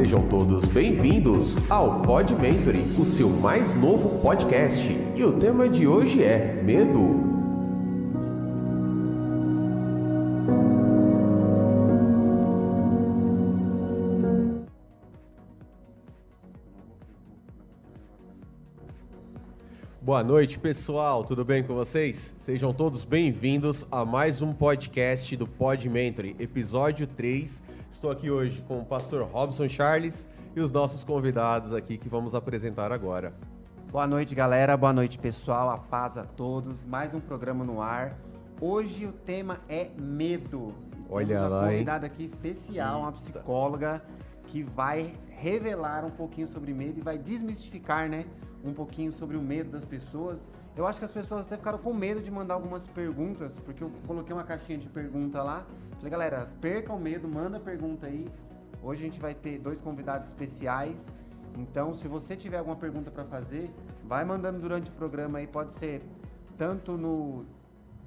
sejam todos bem-vindos ao Pod Mentoring, o seu mais novo podcast. E o tema de hoje é medo. Boa noite, pessoal. Tudo bem com vocês? Sejam todos bem-vindos a mais um podcast do Pod Mentoring, episódio 3. Estou aqui hoje com o pastor Robson Charles e os nossos convidados aqui que vamos apresentar agora. Boa noite, galera. Boa noite, pessoal. A paz a todos. Mais um programa no ar. Hoje o tema é medo. Olha Temos lá, uma convidada aqui especial, uma psicóloga que vai revelar um pouquinho sobre medo e vai desmistificar, né, um pouquinho sobre o medo das pessoas. Eu acho que as pessoas até ficaram com medo de mandar algumas perguntas, porque eu coloquei uma caixinha de pergunta lá. Falei, galera, perca o medo, manda pergunta aí. Hoje a gente vai ter dois convidados especiais. Então, se você tiver alguma pergunta para fazer, vai mandando durante o programa aí, pode ser tanto no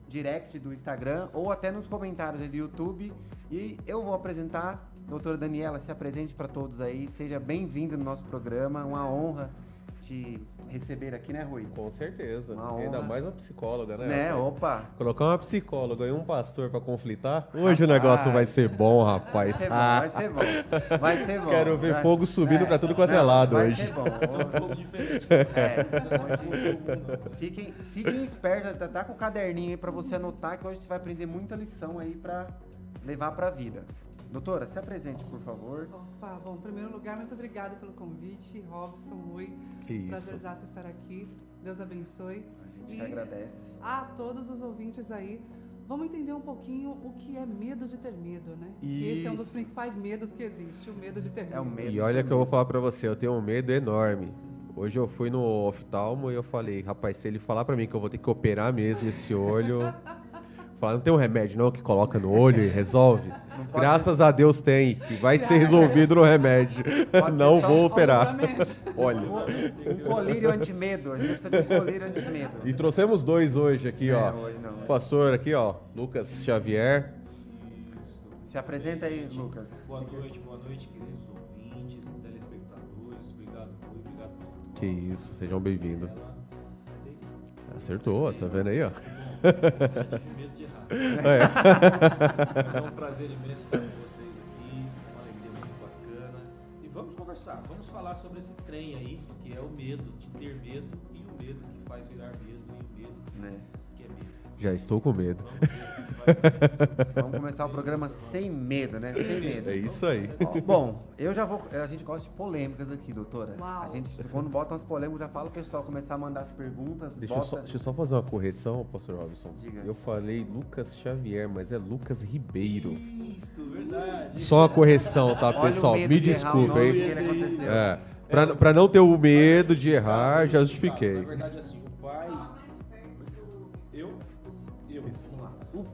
direct do Instagram ou até nos comentários do YouTube. E eu vou apresentar, doutora Daniela, se apresente para todos aí, seja bem-vinda no nosso programa, uma honra te receber aqui, né, Rui? Com certeza. Uma Ainda honra. mais uma psicóloga, né? Né, rapaz? opa! Colocar uma psicóloga e um pastor para conflitar, hoje o negócio vai ser bom, Vai rapaz. ser bom, vai ser bom. Vai ser bom. Quero ver Vai- fogo subindo É, pra tudo quanto é lado vai hoje. ser bom. um fogo diferente. É, hoje, fiquem, fiquem espertos, tá, tá com o caderninho aí pra você anotar que hoje você vai aprender muita lição aí pra levar pra vida. Doutora, se apresente, por favor. Opa, bom, em primeiro lugar, muito obrigada pelo convite, Robson, Rui. Que isso. Prazerzaço estar aqui. Deus abençoe. A gente E agradece. a todos os ouvintes aí, vamos entender um pouquinho o que é medo de ter medo, né? Que Esse é um dos Isso. principais medos que existe, o medo de ter medo. É o medo. E olha que eu vou falar pra você, eu tenho um medo enorme. Hoje eu fui no oftalmo e eu falei, rapaz, se ele falar pra mim que eu vou ter que operar mesmo esse olho, falar, não tem um remédio não que coloca no olho e resolve? Graças a Deus tem, e vai ser resolvido no remédio. Pode Não ser vou um operar. Olha. Um colírio anti-medo. A gente precisa de um colírio anti-medo. E trouxemos dois hoje aqui, É, ó. hoje não. O pastor aqui, ó, Lucas Xavier. Se apresenta aí, Lucas. Boa noite, boa noite, queridos ouvintes, telespectadores. Obrigado, Rui. Obrigado por Que isso, sejam bem-vindos. Acertou, tá vendo aí, ó? Tive medo de errar. É. Mas é um prazer imenso estar com vocês aqui. Uma alegria muito bacana. E vamos conversar, vamos falar sobre esse trem aí, que é o medo de ter medo e o medo que faz virar medo e o medo Né? que é medo. Já estou com medo. Vamos começar o programa sem medo, né? Sem medo. É isso aí. Ó, Bom, eu já vou. A gente gosta de polêmicas aqui, doutora. Uau. A gente, quando bota umas polêmicas, já fala o pessoal começar a mandar as perguntas. Deixa eu, bota... só, deixa eu só fazer uma correção, pastor Robson. Diga. Eu falei Lucas Xavier, mas é Lucas Ribeiro. Isso, verdade. Só uma correção, tá, Olha o pessoal? medo Me desculpa, hein? É. Pra, pra não ter o medo de errar, já Na justifiquei. verdade, assim,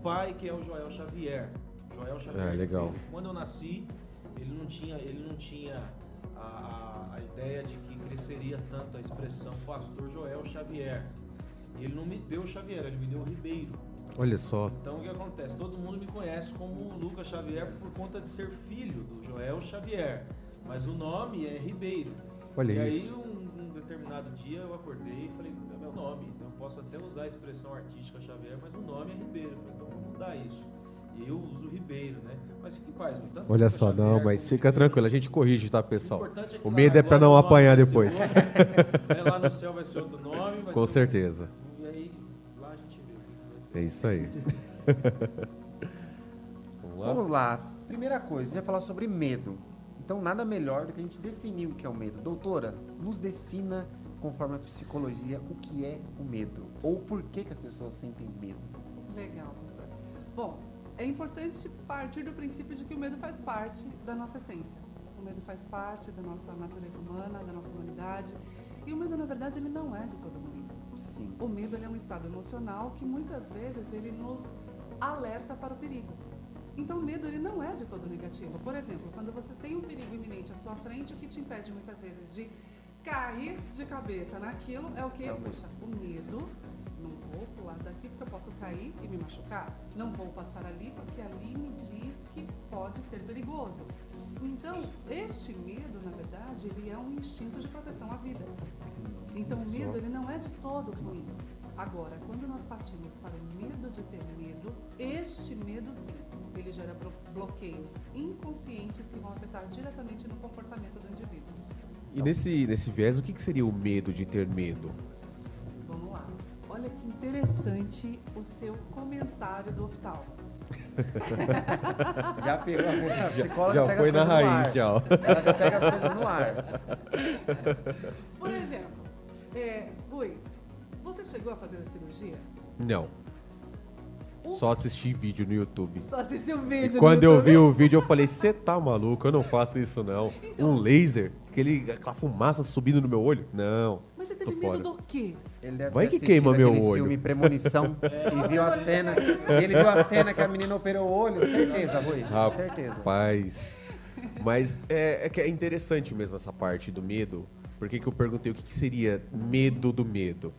pai, que é o Joel Xavier. Joel Xavier. É, legal. Quando eu nasci, ele não tinha, ele não tinha a, a, ideia de que cresceria tanto a expressão Pastor Joel Xavier. E ele não me deu Xavier, ele me deu Ribeiro. Olha só. Então o que acontece? Todo mundo me conhece como Lucas Xavier por conta de ser filho do Joel Xavier. Mas o nome é Ribeiro. Olha e isso. aí um, um determinado dia eu acordei e falei, é meu nome. Eu posso até usar a expressão artística Xavier, mas o nome é Ribeiro. Eu falei, então mudar isso. E eu uso Ribeiro, né? Mas fique em paz. Tanto Olha só, não, mas fica Ribeiro, tranquilo, a gente corrige, tá, pessoal? importante é que O medo é pra agora não o nome apanhar depois. outro, né? Lá no céu vai ser outro nome. vai Com ser certeza. outro- E aí, lá a gente vê o que vai ser. É isso aí. Vamos lá? Vamos lá. Primeira coisa, a gente vai falar sobre medo. Então, nada melhor do que a gente definir o que é o medo. Doutora, nos defina, conforme a psicologia, o que é o medo. Ou por que, que as pessoas sentem medo. Legal. Bom, é importante partir do princípio de que o medo faz parte da nossa essência. O medo faz parte da nossa natureza humana, da nossa humanidade. E o medo, na verdade, ele não é de todo mundo. Sim. O medo é um estado emocional que muitas vezes ele nos alerta para o perigo. Então o medo ele não é de todo negativo. Por exemplo, quando você tem um perigo iminente à sua frente, o que te impede muitas vezes de cair de cabeça naquilo é o que? Puxa, o medo. Não vou pular daqui porque eu posso cair e me machucar. Não vou passar ali porque ali me diz que pode ser perigoso. Então, este medo, na verdade, ele é um instinto de proteção à vida. Então, o medo, ele não é de todo ruim. Agora, quando nós partimos para o medo de ter medo, este medo sim, ele gera blo- bloqueios inconscientes que vão afetar diretamente no comportamento do indivíduo. E nesse, nesse viés, o que, que seria o medo de ter medo? Olha que interessante o seu comentário do oftalmo. Já pegou a, psicóloga já pega foi as na raiz, ar. já. Ela já pega as coisas no ar. Por exemplo, é, Rui, você chegou a fazer a cirurgia? Não, O- só assisti vídeo no YouTube. Só assistiu o E vídeo. no quando eu YouTube? vi o vídeo, eu falei, você tá maluco, eu não faço isso não. Então. Um laser, aquele, aquela fumaça subindo no meu olho? Não. Mas você teve medo fora. do quê? Ele deve Vai que queima meu olho. filme Premonição e viu a cena. E ele viu a cena que a menina operou o olho. Certeza, Rui. Certeza. Rapaz. Mas é, é que é interessante mesmo essa parte do medo. Por que, que eu perguntei o que, que seria medo do medo?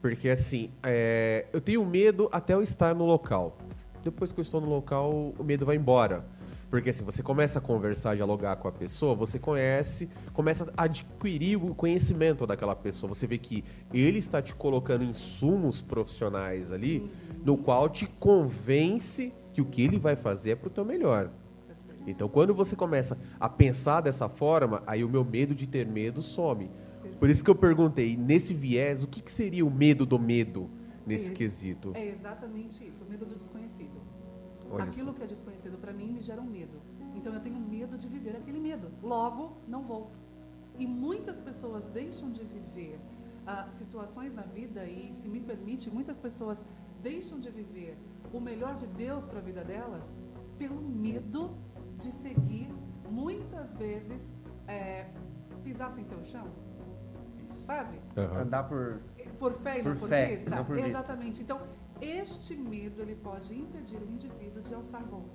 Porque assim, é, eu tenho medo até eu estar no local. Depois que eu estou no local, o medo vai embora. Porque assim, você começa a conversar, dialogar com a pessoa, você conhece, começa a adquirir o conhecimento daquela pessoa. Você vê que ele está te colocando insumos profissionais ali, no qual te convence que o que ele vai fazer é pro teu melhor. Então, quando você começa a pensar dessa forma, aí o meu medo de ter medo some. Por isso que eu perguntei, nesse viés, o que, que seria o medo do medo nesse É- quesito? É exatamente isso, o medo do desconhecido. Olha Aquilo só. que é desconhecido para mim me gera um medo. Então eu tenho medo de viver aquele medo. Logo, não vou. E muitas pessoas deixam de viver ah, situações na vida e, se me permite, muitas pessoas deixam de viver o melhor de Deus para a vida delas pelo medo de seguir, muitas vezes, é, pisar sem ter o chão. Sabe? Aham. Andar por. Por fé e não Por por fé, vista? não por vista. Exatamente. Então, este medo ele pode impedir o indivíduo de alçar voos.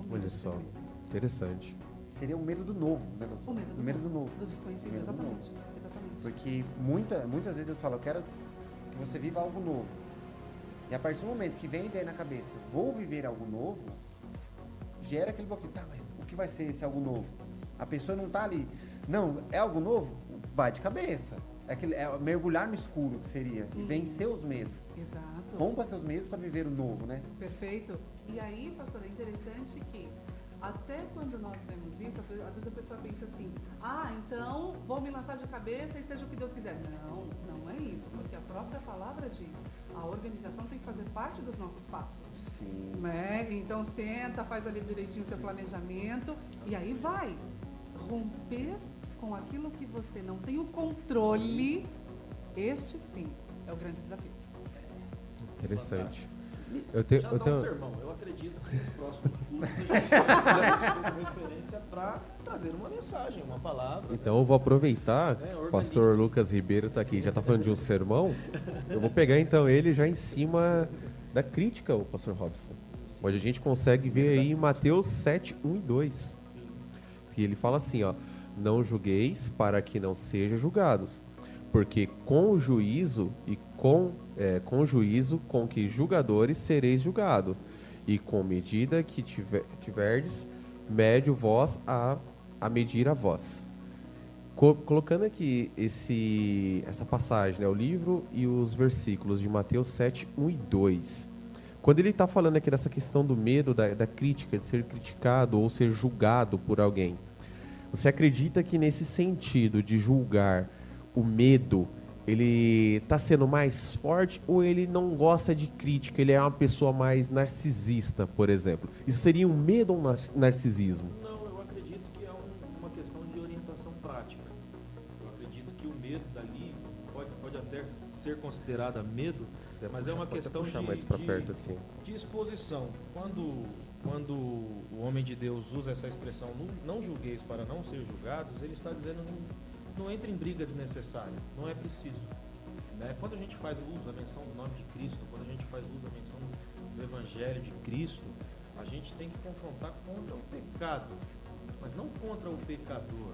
O medo Olha só, medo. interessante. Seria o medo do novo, né? O medo do, O medo novo, do novo. Do desconhecido, Medo do exatamente. Exatamente. Porque muita, muitas vezes Deus fala, eu quero que você viva algo novo. E a partir do momento que vem a ideia na cabeça, vou viver algo novo, gera aquele bloqueio. Tá, mas o que vai ser esse algo novo? A pessoa não tá ali. Não, é algo novo? Vai de cabeça. É, aquele, é mergulhar no escuro que seria. E Uhum. vencer os medos. Exato. Rompa seus medos para viver o novo, né? Perfeito. E aí, pastor, é interessante que até quando nós vemos isso, às vezes a pessoa pensa assim, ah, então vou me lançar de cabeça e seja o que Deus quiser. Não, não é isso, porque a própria palavra diz, a organização tem que fazer parte dos nossos passos. Sim. Né? Então senta, faz ali direitinho o seu planejamento e aí vai. Romper com aquilo que você não tem o controle, este sim é o grande desafio. Interessante. Eu tenho, Já eu dá um tenho, sermão. Eu acredito que nos próximos cursos a gente referência para trazer uma mensagem, uma palavra. então eu vou aproveitar, É, o pastor Lucas Ribeiro tá aqui, já tá falando de um sermão. Eu vou pegar então ele já em cima da crítica, o pastor Robson. Onde a gente consegue ver aí em Mateus 7, 1 e 2. Que ele fala assim, ó, não julgueis para que não sejam julgados, porque com o juízo e com, é, com juízo com que julgadores sereis julgado, e com medida que tiver, tiverdes, mede o vós a, a medir a vós. Co- colocando aqui esse, essa passagem, né, o livro e os versículos de Mateus 7, 1 e 2. Quando ele está falando aqui dessa questão do medo, da, da crítica, de ser criticado ou ser julgado por alguém, você acredita que nesse sentido de julgar o medo, ele está sendo mais forte ou ele não gosta de crítica, ele é uma pessoa mais narcisista, por exemplo? Isso seria um medo ou um nar- narcisismo? Não, eu acredito que é um- uma questão de orientação prática. Eu acredito que o medo dali pode, pode até ser considerada medo, mas é uma Pode até questão puxar de, de- perto assim. de exposição. Quando, quando o homem de Deus usa essa expressão, não, não julgueis para não ser julgados, ele está dizendo não, entre em briga desnecessária, não é preciso. Né? Quando a gente faz uso da menção do nome de Cristo, quando a gente faz uso da menção do Evangelho de Cristo, a gente tem que confrontar contra o pecado, mas não contra o pecador,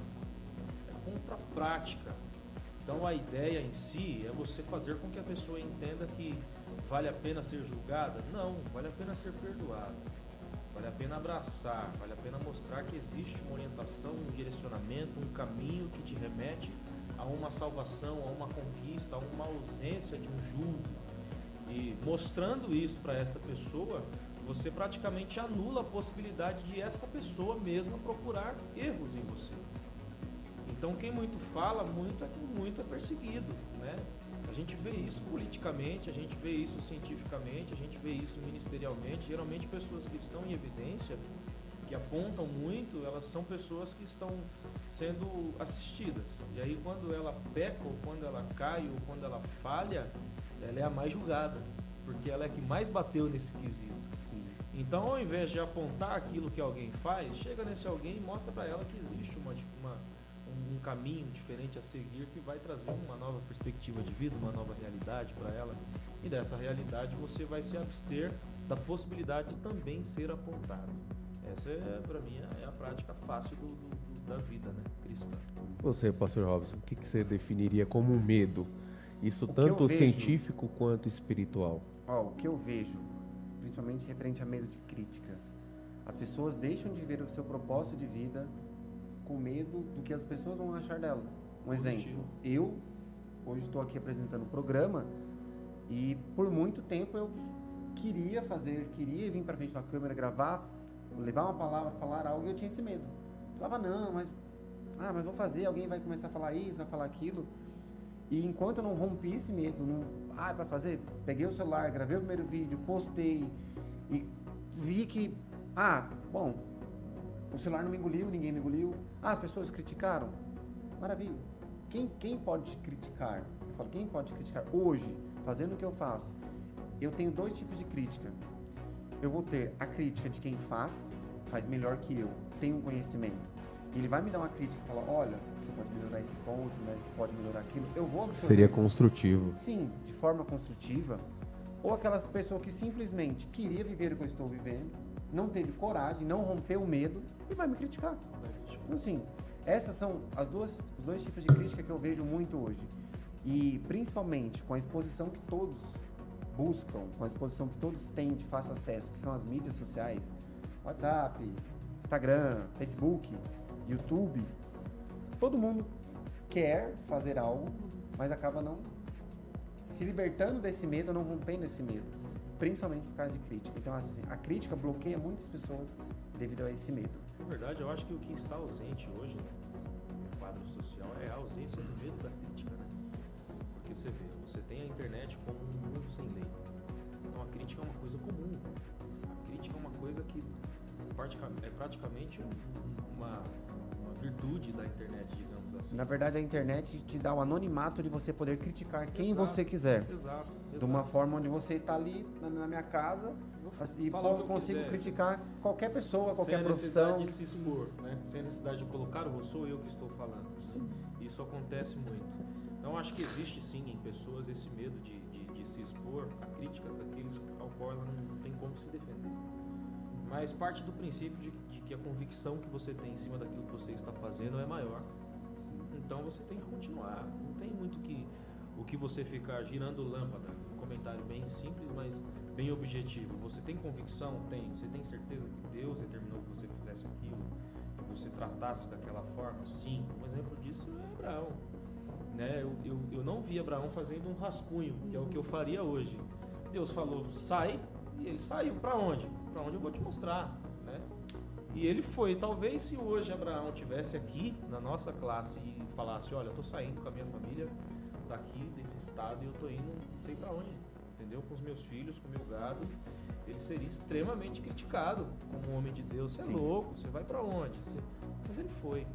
é contra a prática. Então a ideia em si é você fazer com que a pessoa entenda que vale a pena ser julgada? Não, vale a pena ser perdoada. Vale a pena abraçar, vale a pena mostrar que existe uma orientação, um direcionamento, um caminho que te remete a uma salvação, a uma conquista, a uma ausência de um julgo. E mostrando isso para esta pessoa, você praticamente anula a possibilidade de esta pessoa mesma procurar erros em você. Então quem muito fala, muito é muito é perseguido, né? A gente vê isso politicamente, a gente vê isso cientificamente, a gente vê isso ministerialmente. Geralmente pessoas que estão em evidência, que apontam muito, elas são pessoas que estão sendo assistidas. E aí quando ela peca, ou quando ela cai, ou quando ela falha, ela é a mais julgada, porque ela é a que mais bateu nesse quesito. Então, ao invés de apontar aquilo que alguém faz, chega nesse alguém e mostra para ela que existe um caminho diferente a seguir que vai trazer uma nova perspectiva de vida, uma nova realidade para ela. E dessa realidade você vai se abster da possibilidade de também ser apontado. Essa, é, para mim, é a prática fácil do, do, da vida né, cristã. Você, pastor Robson, o que, que você definiria como medo? Isso o tanto científico quanto espiritual. Ó, o que eu vejo principalmente referente a medo de críticas. As pessoas deixam de ver o seu propósito de vida com medo do que as pessoas vão achar dela. Um exemplo, eu hoje estou aqui apresentando o programa e por muito tempo eu queria fazer, queria vir para frente da câmera, gravar, levar uma palavra, falar algo e eu tinha esse medo. Falava, não, mas, ah, mas vou fazer, alguém vai começar a falar isso, vai falar aquilo. E enquanto eu não rompi esse medo, não, ah, é para fazer, peguei o celular, gravei o primeiro vídeo, postei e vi que, ah, bom, o celular não me engoliu, ninguém me engoliu. Ah, as pessoas criticaram. Maravilha. Quem, quem pode te criticar? Eu falo, quem pode te criticar hoje, fazendo o que eu faço? Eu tenho dois tipos de crítica. Eu vou ter a crítica de quem faz, faz melhor que eu, tem um conhecimento. E ele vai me dar uma crítica e falar, olha, pode melhorar esse ponto, né? pode melhorar aquilo. Eu vou absorver. Seria construtivo. Sim, de forma construtiva. Ou aquelas pessoas que simplesmente queria viver o que eu estou vivendo, não teve coragem, não rompeu o medo e vai me criticar. Então, assim, essas são as duas, os dois tipos de crítica que eu vejo muito hoje. E principalmente com a exposição que todos buscam, com a exposição que todos têm de fácil acesso, que são as mídias sociais, WhatsApp, Instagram, Facebook, YouTube, todo mundo quer fazer algo, mas acaba não se libertando desse medo, não rompendo esse medo, principalmente por causa de crítica. Então, assim, a crítica bloqueia muitas pessoas devido a esse medo. Na verdade, eu acho que o que está ausente hoje no quadro social é a ausência do medo da crítica, né? Porque você vê, você tem a internet como um mundo sem lei. Então, a crítica é uma coisa comum. A crítica é uma coisa que é praticamente uma virtude da internet. Na verdade, a internet te dá o anonimato de você poder criticar quem exato, você quiser. Exato, exato. De uma forma onde você está ali na, minha casa e consigo quiser. criticar qualquer pessoa, qualquer Sem profissão. Sem necessidade de se expor, né? Sem necessidade de colocar, o sou eu que estou falando. Sim. Isso acontece muito. Então, acho que existe sim em pessoas esse medo de, de, de se expor a críticas daqueles ao qual ela não, não tem como se defender. Mas parte do princípio de que a convicção que você tem em cima daquilo que você está fazendo é maior. Então você tem que continuar. Não tem muito que o que você ficar girando lâmpada. Um comentário bem simples, mas bem objetivo. Você tem convicção? Tem. Você tem certeza que Deus determinou que você fizesse aquilo? Que você tratasse daquela forma? Sim. Um exemplo disso é Abraão. Né? Eu, eu, eu não vi Abraão fazendo um rascunho, que é o que eu faria hoje. Deus falou, sai, e ele saiu. Para onde? Para onde eu vou te mostrar. E ele foi. Talvez se hoje Abraão tivesse aqui na nossa classe e falasse, olha, eu estou saindo com a minha família daqui desse estado e eu estou indo não sei para onde, entendeu? Com os meus filhos, com o meu gado, ele seria extremamente criticado como homem de Deus. Você é louco, você vai para onde? Você... Mas ele foi.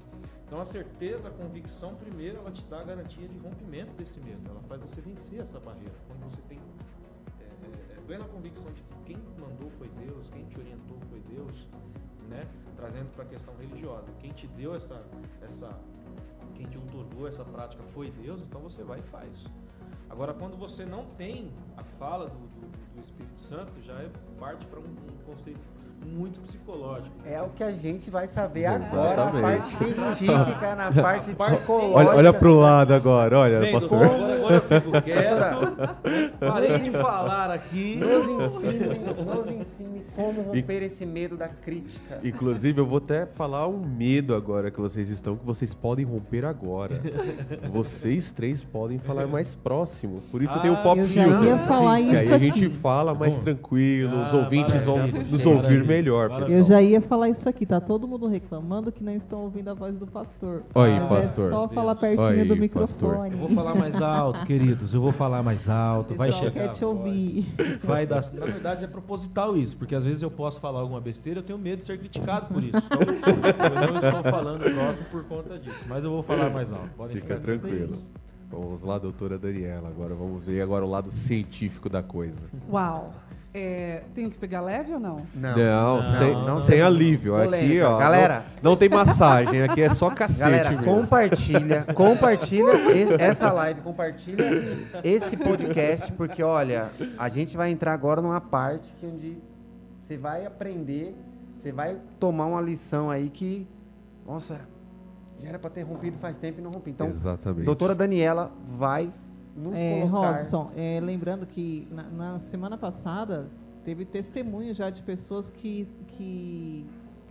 Então a certeza, a convicção, primeiro, ela te dá a garantia de rompimento desse medo. Ela faz você vencer essa barreira. Quando você tem é, é, é plena convicção de que quem mandou foi Deus, quem te orientou foi Deus, né? Trazendo para a questão religiosa. Quem te deu essa, essa, quem te otorgou essa prática foi Deus, então você vai e faz. Agora, quando você não tem a fala do, do, do Espírito Santo, já é parte para um, um, conceito muito psicológico. É o que a gente vai saber agora, na parte científica, na parte psicológica. Olha, olha para o lado agora, olha, Vendo, pastor. Como Agora eu fico quieto. Parei de falar aqui. Nos ensine, nos ensine como romper esse medo da crítica. Inclusive, eu vou até falar um medo agora que vocês estão, que vocês podem romper agora. vocês três podem falar mais próximo. Por isso Ah, tem o Pop eu já ia falar que aí isso a gente fala mais tranquilo, os Ah, ouvintes vão nos ouvir. Melhor, Maravilha. Eu pessoal. já ia falar isso aqui, tá todo mundo reclamando que não estão ouvindo a voz do pastor. Oi, Mas pastor. É só falar pertinho Oi, do pastor. microfone. Eu vou falar mais alto, queridos. Eu vou falar mais alto. Vai pessoal chegar. quer te ouvir. Vai dar. Na verdade, é proposital isso, porque às vezes eu posso falar alguma besteira, eu tenho medo de ser criticado por isso. Então, eu não estou falando próximo por conta disso. Mas eu vou falar mais alto. Podem Fica ficar tranquilo. Vamos lá, doutora Daniela. Agora vamos ver agora o lado científico da coisa. Uau. É, tenho que pegar leve ou não? Não, Não, sem, não sem alívio. Aqui, polêmica. ó. Galera. Não, não tem massagem, aqui é só cacete Galera, mesmo. compartilha, compartilha essa live, compartilha esse podcast, porque olha, a gente vai entrar agora numa parte que onde você vai aprender, você vai tomar uma lição aí que, nossa, já era pra ter rompido faz tempo e não rompi. Então, Exatamente. doutora Daniela vai nos É, colocar... Robson, é, lembrando que na, na semana passada teve testemunho já de pessoas que, que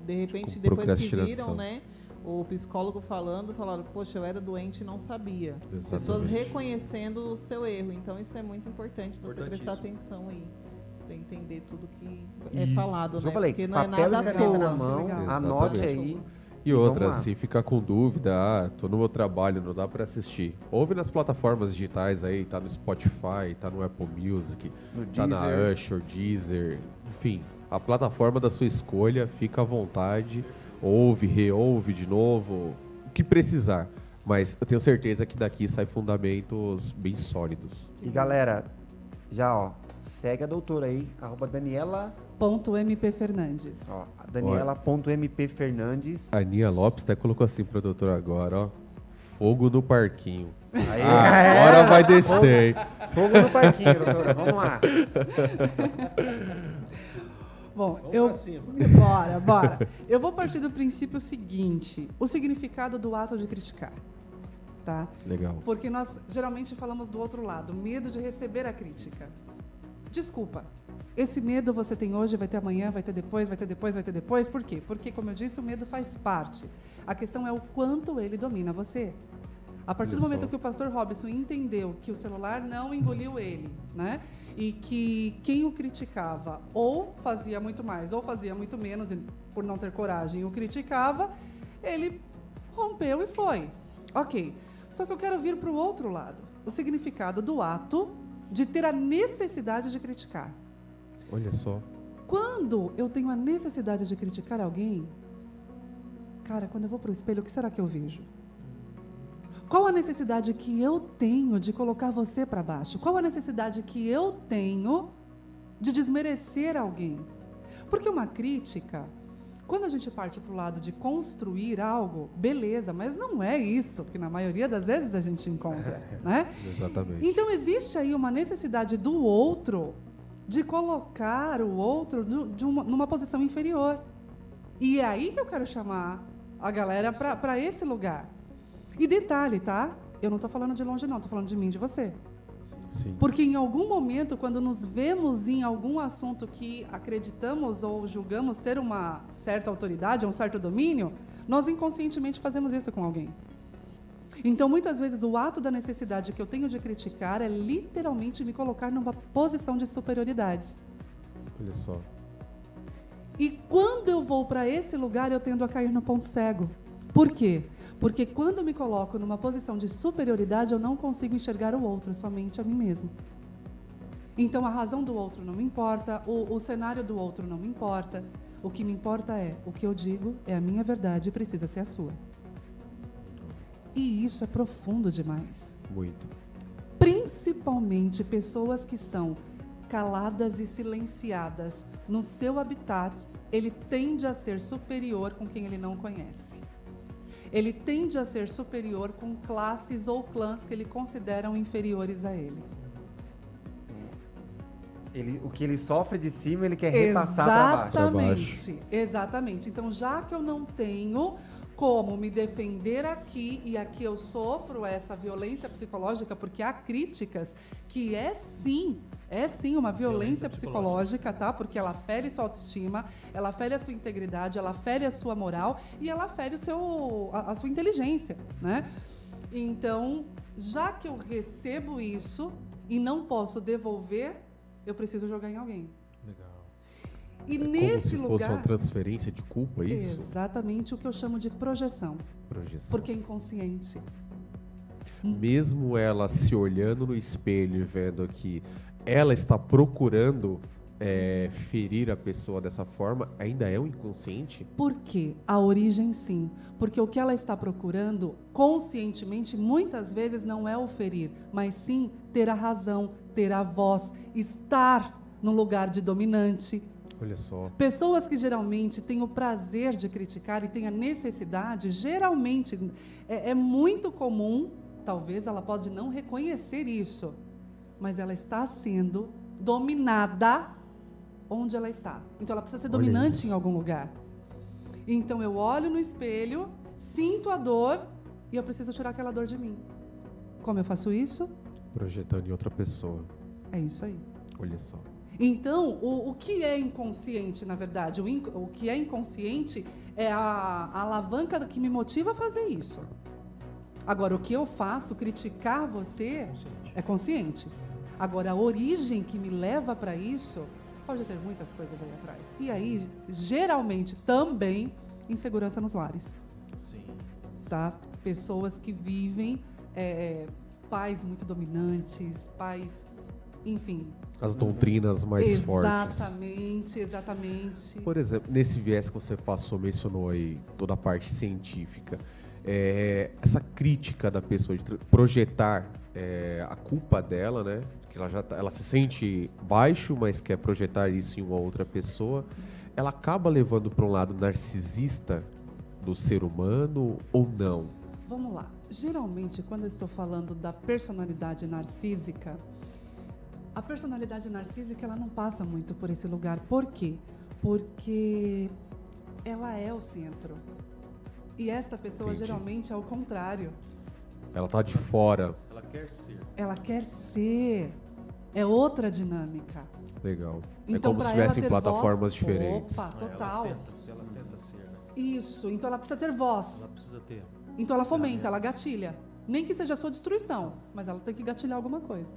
de repente, Com depois que viram, né? O psicólogo falando, falaram, poxa, eu era doente e não sabia. Pessoas Exatamente. reconhecendo o seu erro. Então isso é muito importante, você prestar atenção aí. Entender tudo que é falado, Eu né? falei, Porque não é nada à caneta na toa. mão, anote Exatamente. aí. E outra, se ficar com dúvida, ah, tô no meu trabalho, não dá pra assistir. Ouve nas plataformas digitais aí, tá no Spotify, tá no Apple Music, No tá na. Usher, Deezer, enfim, a plataforma da sua escolha, fica à vontade, ouve, reouve de novo, o que precisar. Mas eu tenho certeza que daqui sai fundamentos bem sólidos. E galera, já ó, segue a doutora aí, arroba Daniela, Ponto MP Fernandes. ó, Daniela.mp Fernandes. A Aninha Lopes até colocou assim pro doutor agora, ó. Fogo no parquinho. Aí, Ah, agora vai descer, hein? Fogo no parquinho, doutora, vamos lá. Bom, Vamos eu. pra cima. Bora, bora. Eu vou partir do princípio seguinte: o significado do ato de criticar. Tá? Legal. Porque nós geralmente falamos do outro lado, medo de receber a crítica. Desculpa. Esse medo você tem hoje, vai ter amanhã, vai ter depois, vai ter depois, vai ter depois. Por quê? Porque, como eu disse, o medo faz parte. A questão é o quanto ele domina você. A partir do momento que o pastor Robson entendeu que o celular não engoliu ele, né? E que quem o criticava ou fazia muito mais ou fazia muito menos, por não ter coragem, o criticava, ele rompeu e foi. Ok. Só que eu quero vir para o outro lado. O significado do ato de ter a necessidade de criticar. Olha só. Quando eu tenho a necessidade de criticar alguém, cara, quando eu vou para o espelho, o que será que eu vejo? Qual a necessidade que eu tenho de colocar você para baixo? Qual a necessidade que eu tenho de desmerecer alguém? Porque uma crítica, quando a gente parte para o lado de construir algo, beleza, mas não é isso que na maioria das vezes a gente encontra, né? Exatamente. Então existe aí uma necessidade do outro de colocar o outro do- de uma- numa posição inferior. E é aí que eu quero chamar a galera para esse lugar. E detalhe, tá? Eu não estou falando de longe, não, estou falando de mim, de você. Sim. Porque em algum momento, quando nos vemos em algum assunto que acreditamos ou julgamos ter uma certa autoridade, um certo domínio, nós inconscientemente fazemos isso com alguém. Então, muitas vezes, o ato da necessidade que eu tenho de criticar é literalmente me colocar numa posição de superioridade. Olha só. E quando eu vou para esse lugar, eu tendo a cair no ponto cego. Por quê? Porque quando me coloco numa posição de superioridade, eu não consigo enxergar o outro, somente a mim mesmo. Então a razão do outro não me importa, o, o cenário do outro não me importa. O que me importa é o que eu digo é a minha verdade e precisa ser a sua. E isso é profundo demais Muito. principalmente pessoas que são caladas e silenciadas no seu habitat, ele tende a ser superior com quem ele não conhece. Ele tende a ser superior com classes ou clãs que ele consideram inferiores a ele. Ele, o que ele sofre de cima, ele quer repassar para baixo. Exatamente, exatamente. Então, já que eu não tenho como me defender aqui e aqui eu sofro essa violência psicológica porque há críticas que é sim é sim uma violência, Violência psicológica, tá? Porque ela fere sua autoestima, ela fere a sua integridade, ela fere a sua moral e ela fere o seu, a, a sua inteligência, né? Então, já que eu recebo isso e não posso devolver, eu preciso jogar em alguém. Legal. E É como nesse se fosse lugar, uma transferência de culpa, é isso? exatamente o que eu chamo de projeção, Projeção. porque é inconsciente. Mesmo ela se olhando no espelho e vendo que ela está procurando é, ferir a pessoa dessa forma, ainda é um inconsciente? Por quê? A origem sim. Porque o que ela está procurando, conscientemente, muitas vezes não é o ferir, mas sim ter a razão, ter a voz, estar no lugar de dominante. Olha só. Pessoas que geralmente têm o prazer de criticar e têm a necessidade, geralmente é, é muito comum, talvez ela pode não reconhecer isso, mas ela está sendo dominada onde ela está. Então ela precisa ser Olha dominante isso. em algum lugar. Então eu olho no espelho, sinto a dor e eu preciso tirar aquela dor de mim. Como eu faço isso? Projetando em outra pessoa. É isso aí. Olha só. Então, o, o que é inconsciente, na verdade? O, inc- o que é inconsciente é a, a alavanca que me motiva a fazer isso. Agora, o que eu faço, criticar você, Consciente. é consciente. Agora, a origem que me leva para isso, pode ter muitas coisas aí atrás. E aí, geralmente, também, insegurança nos lares Sim. tá? Pessoas que vivem é, pais muito dominantes, pais, enfim. As doutrinas mais fortes. exatamente, exatamente. Por exemplo, nesse viés que você passou, mencionou aí toda a parte científica, é, essa crítica da pessoa de projetar é, a culpa dela, né? Que ela já tá- ela se sente baixo, mas quer projetar isso em uma outra pessoa. Ela acaba levando para um lado narcisista do ser humano ou não? Vamos lá. Geralmente, quando eu estou falando da personalidade narcísica, a personalidade narcísica ela não passa muito por esse lugar. Por quê? Porque ela é o centro. E esta pessoa Entendi. geralmente é o contrário. Ela tá de fora. Ela quer ser. Ela quer ser. É outra dinâmica. Legal. é Então, como se tivessem ter plataformas voz- diferentes. Opa, total. Ela tenta, ser, ela tenta ser, né? Isso. Então ela precisa ter voz. Ela precisa ter. Então ela fomenta, ela gatilha. Nem que seja a sua destruição, mas ela tem que gatilhar alguma coisa.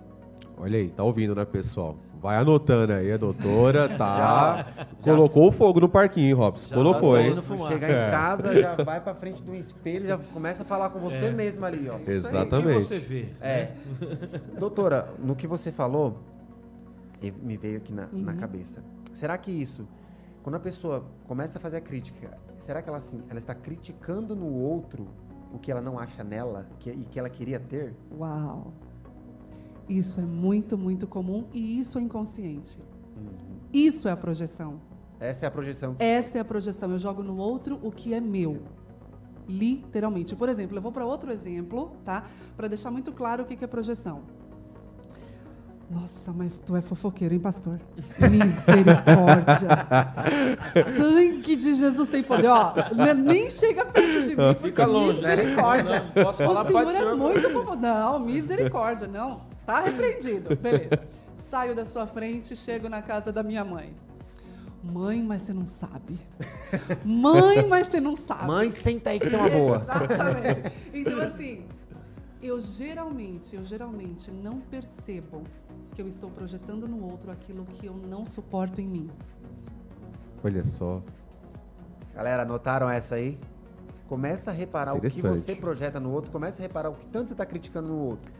Olha aí, tá ouvindo, né, pessoal? Vai anotando aí, a doutora, tá? Colocou o fogo no parquinho, hein, Robson? Já Colocou, tá hein? Chegar É. em casa, já vai pra frente do espelho, já começa a falar com você É. mesmo ali, ó. O que Exatamente. você vê? É. Doutora, no que você falou, e me veio aqui na, na Uhum. cabeça. Será que isso, quando a pessoa começa a fazer a crítica, será que ela, assim, ela está criticando no outro o que ela não acha nela que- e que ela queria ter? Uau! Isso é muito, muito comum e isso é inconsciente. Isso é a projeção. Essa é a projeção. Essa é a projeção. Eu jogo no outro o que é meu. Literalmente. Por exemplo, eu vou para outro exemplo, tá? Para deixar muito claro o que que é projeção. Nossa, mas tu é fofoqueiro, hein, pastor? Misericórdia. Sangue de Jesus tem poder. Ó, né, nem chega perto de mim. Fica longe, né? Misericórdia. Não, posso falar, o senhor é muito fofo. Não, misericórdia, não. Tá repreendido. Beleza. Saio da sua frente, chego na casa da minha mãe. Mãe, mas você não sabe. Mãe, mas você não sabe. Mãe, senta aí que tem uma boa. Exatamente. Então, assim, eu geralmente, eu geralmente não percebo que eu estou projetando no outro aquilo que eu não suporto em mim. Olha só. Galera, notaram essa aí? Começa a reparar o que você projeta no outro, começa a reparar o que tanto você está criticando no outro.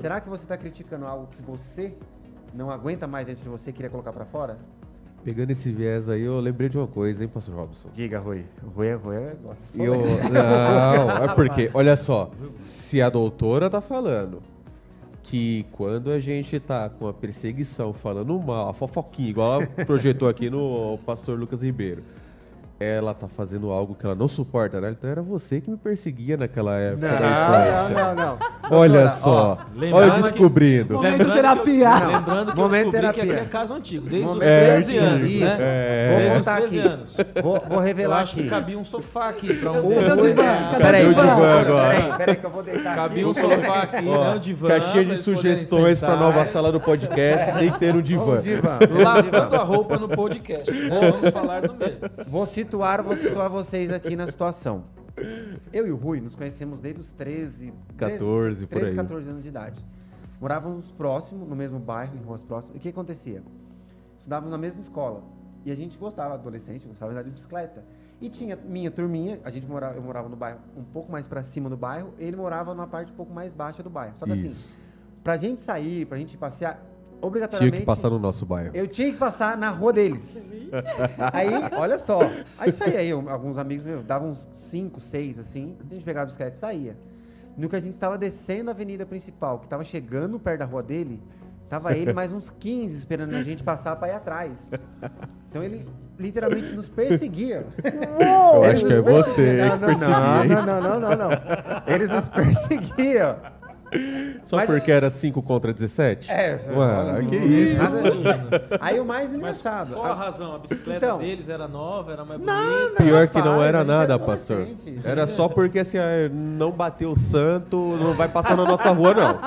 Será que você está criticando algo que você não aguenta mais dentro de você e queria colocar para fora? Pegando esse viés aí, eu lembrei de uma coisa, hein, pastor Robson? Diga, Rui. Rui, Rui gosta de E eu, não, é porque, olha só, se a doutora tá falando que quando a gente tá com a perseguição falando mal, a fofoquinha, igual ela projetou aqui no pastor Lucas Ribeiro, ela tá fazendo algo que ela não suporta, né? Então era você que me perseguia naquela época. Não, não, não, não. Olha só. ó, Olha que- descobrindo. Momento Lembrando terapia. Que eu, lembrando que Momento eu descobri que terapia. aqui é caso antigo, desde os Momento- 13 É, anos, isso. né? É. Vou Desde os contar 13 aqui. anos. Vou, vou Eu revelar acho aqui. que cabia um sofá aqui pra um... O divã? é. Cadê Cadê o o divã agora? Peraí, peraí que eu vou deitar Cabia um sofá aqui, Ó, né? Um divã. Caixinha de sugestões pra nova sala do podcast. Tem que ter um divã. Um divã. Lavando a roupa no podcast. Vamos falar do mesmo. Vou situar, vou situar vocês aqui na situação. Eu e o Rui nos conhecemos desde os 13, 14, por 13, aí. 14 anos de idade. Morávamos próximo, no mesmo bairro, em ruas próximas. E o que acontecia? Estudávamos na mesma escola. E a gente gostava, adolescente, gostava de andar de bicicleta. E tinha minha turminha, a gente morava, eu morava no bairro um pouco mais pra cima do bairro, ele morava numa parte um pouco mais baixa do bairro. Só que assim, Isso. pra gente sair, pra gente passear, Tinha obrigatoriamente que passar no nosso bairro. eu tinha que passar na rua deles. aí, olha só. Aí saía aí, alguns amigos meus, davam uns 5, 6, assim. A gente pegava a bicicleta e saía. No que a gente estava descendo a avenida principal, que estava chegando perto da rua dele, tava ele mais uns 15 esperando a gente passar para ir atrás. Então ele literalmente nos perseguia. Eu Eles acho que é nos você perseguiam. aí que perseguia? Não, não, não, não, não, não. Eles nos perseguiam. Só Mas- porque era 5 contra 17? É, Mano, que não- isso? nada disso. Aí o mais Mas engraçado. qual a razão? A bicicleta Então. deles era nova, era mais bonita? Nada. Pior que não Rapaz, era a gente nada, era pastor. adolescente. Era só porque assim, ah, não bateu o santo, não vai passar na nossa rua, não.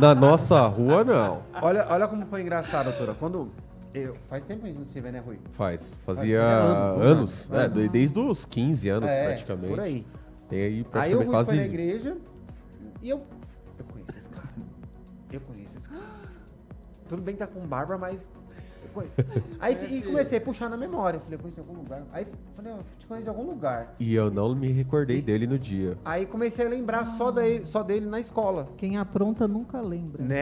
Na nossa rua, não. Olha, olha como foi engraçado, doutora. Quando. Eu, faz tempo que a gente não se vê, né, Rui? Faz. Fazia Fazia anos, anos, né? né? Desde os 15 anos, É, praticamente. Por aí. Tem aí Aí o praticamente Rui foi na quase. igreja e eu. Eu conheço esse cara. Tudo bem que tá com barba, mas. eu conheço. Aí e comecei a puxar na memória. Falei, eu conheço de algum lugar. Aí falei, ó, te conheço de algum lugar. E eu não me recordei dele no dia. Aí comecei a lembrar só, daí, só dele na escola. Quem apronta nunca lembra. Né?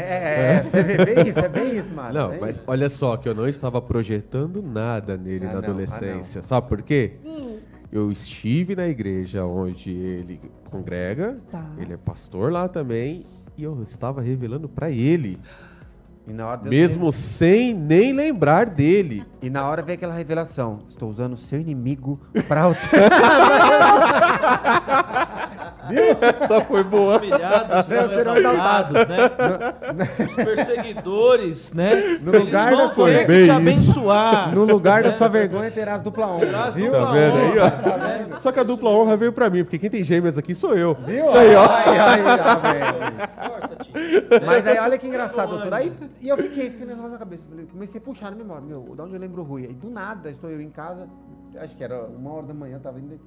É, você vê bem isso, é bem isso, mano. Não, bem mas isso. olha só, que eu não estava projetando nada nele Ah, na não, ah, adolescência. Sabe por quê? Eu estive na igreja onde ele congrega, Tá. ele é pastor lá também, e eu estava revelando pra ele, mesmo sem nem lembrar dele. E na hora veio aquela revelação. Estou usando o seu inimigo pra... ut- Essa foi boa. Humilhados, exaltados, né? Os perseguidores, né? No Eles lugar vão da- que te abençoar. no lugar da sua vergonha terás dupla honra. Terás viu? dupla Tá vendo aí, ó? Tá vendo? Só que a dupla honra veio pra mim, porque quem tem gêmeas aqui sou eu. Viu? Aí, ó. Ai, ai, ai. Força, tio. Mas aí olha que engraçado, doutor. Aí e eu fiquei, fiquei negócio na cabeça. Comecei a puxar na memória. Meu, de onde eu lembro o Rui? Aí do nada estou eu em casa, acho que era uma hora da manhã, tava indo.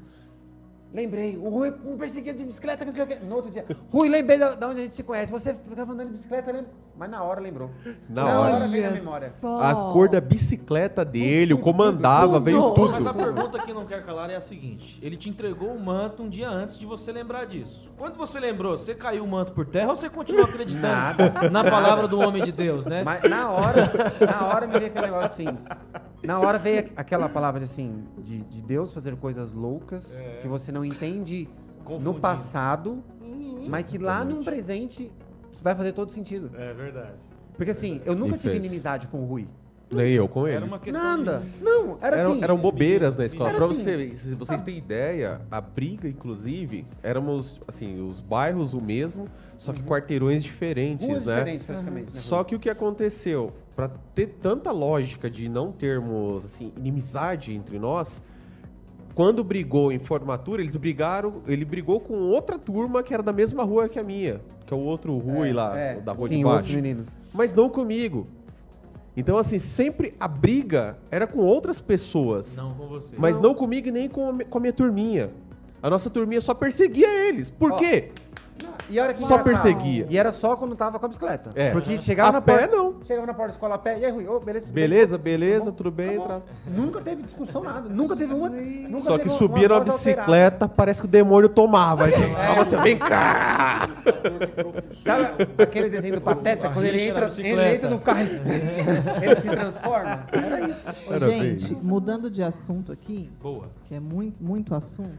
Lembrei, o Rui me perseguia de bicicleta, que não sei o quê. No outro dia, Rui, lembrei da, da onde a gente se conhece. Você ficava andando de bicicleta, lembra? Mas na hora lembrou. Na hora. veio na Olha memória. só. A cor da bicicleta dele, o comandava, veio tudo. Mas a pergunta que não quer calar é a seguinte: ele te entregou o manto um dia antes de você lembrar disso. Quando você lembrou, você caiu o manto por terra ou você continuou acreditando Nada. na palavra do homem de Deus, né? Mas na hora, na hora me veio aquele negócio assim. Na hora veio aqu- aquela palavra de, assim, de, de Deus fazer coisas loucas que você não entende no passado, mas que lá num Exatamente. presente vai fazer todo sentido. É verdade. Porque assim, eu nunca E tive fez. inimizade com o Rui. Nem eu com ele. Era uma questão Nada. de... Não, era Eram, assim. eram bobeiras na escola. Era Pra assim. você, se vocês terem ideia, a briga, inclusive, éramos, assim, os bairros o mesmo, só que quarteirões diferentes, Uhum. Ruas né? diferentes, praticamente. né, Só que o que aconteceu, Pra ter tanta lógica de não termos, assim, inimizade entre nós, quando brigou em formatura, eles brigaram, ele brigou com outra turma que era da mesma rua que a minha, que é o outro Rui lá, É, da rua sim, de outros baixo meninos. mas não comigo. Então, assim, sempre a briga era com outras pessoas. Não com você. Mas não, comigo e nem com a, com a minha turminha. A nossa turminha só perseguia eles. Por Ó, quê? E olha que Só engraçado. perseguia. E era só quando tava com a bicicleta. É. Porque chegava A na pé, porta. não. Chegava na porta da escola a pé. E aí, Rui? Ô, beleza? tudo bem? Beleza, beleza, Tá bom, tudo bem. tá bom. Nunca teve discussão, nada. Nunca teve uma. Nunca Só teve que uma- subia uma na voz alterada. bicicleta, parece que o demônio tomava, a gente. Falava assim, vem cá! Sabe aquele desenho do Pateta? Quando ele entra, ele bicicleta. entra no carro, ele, ele se transforma? Era isso. Ô, Era bem gente, isso. mudando de assunto aqui, Boa. que é muito, muito assunto,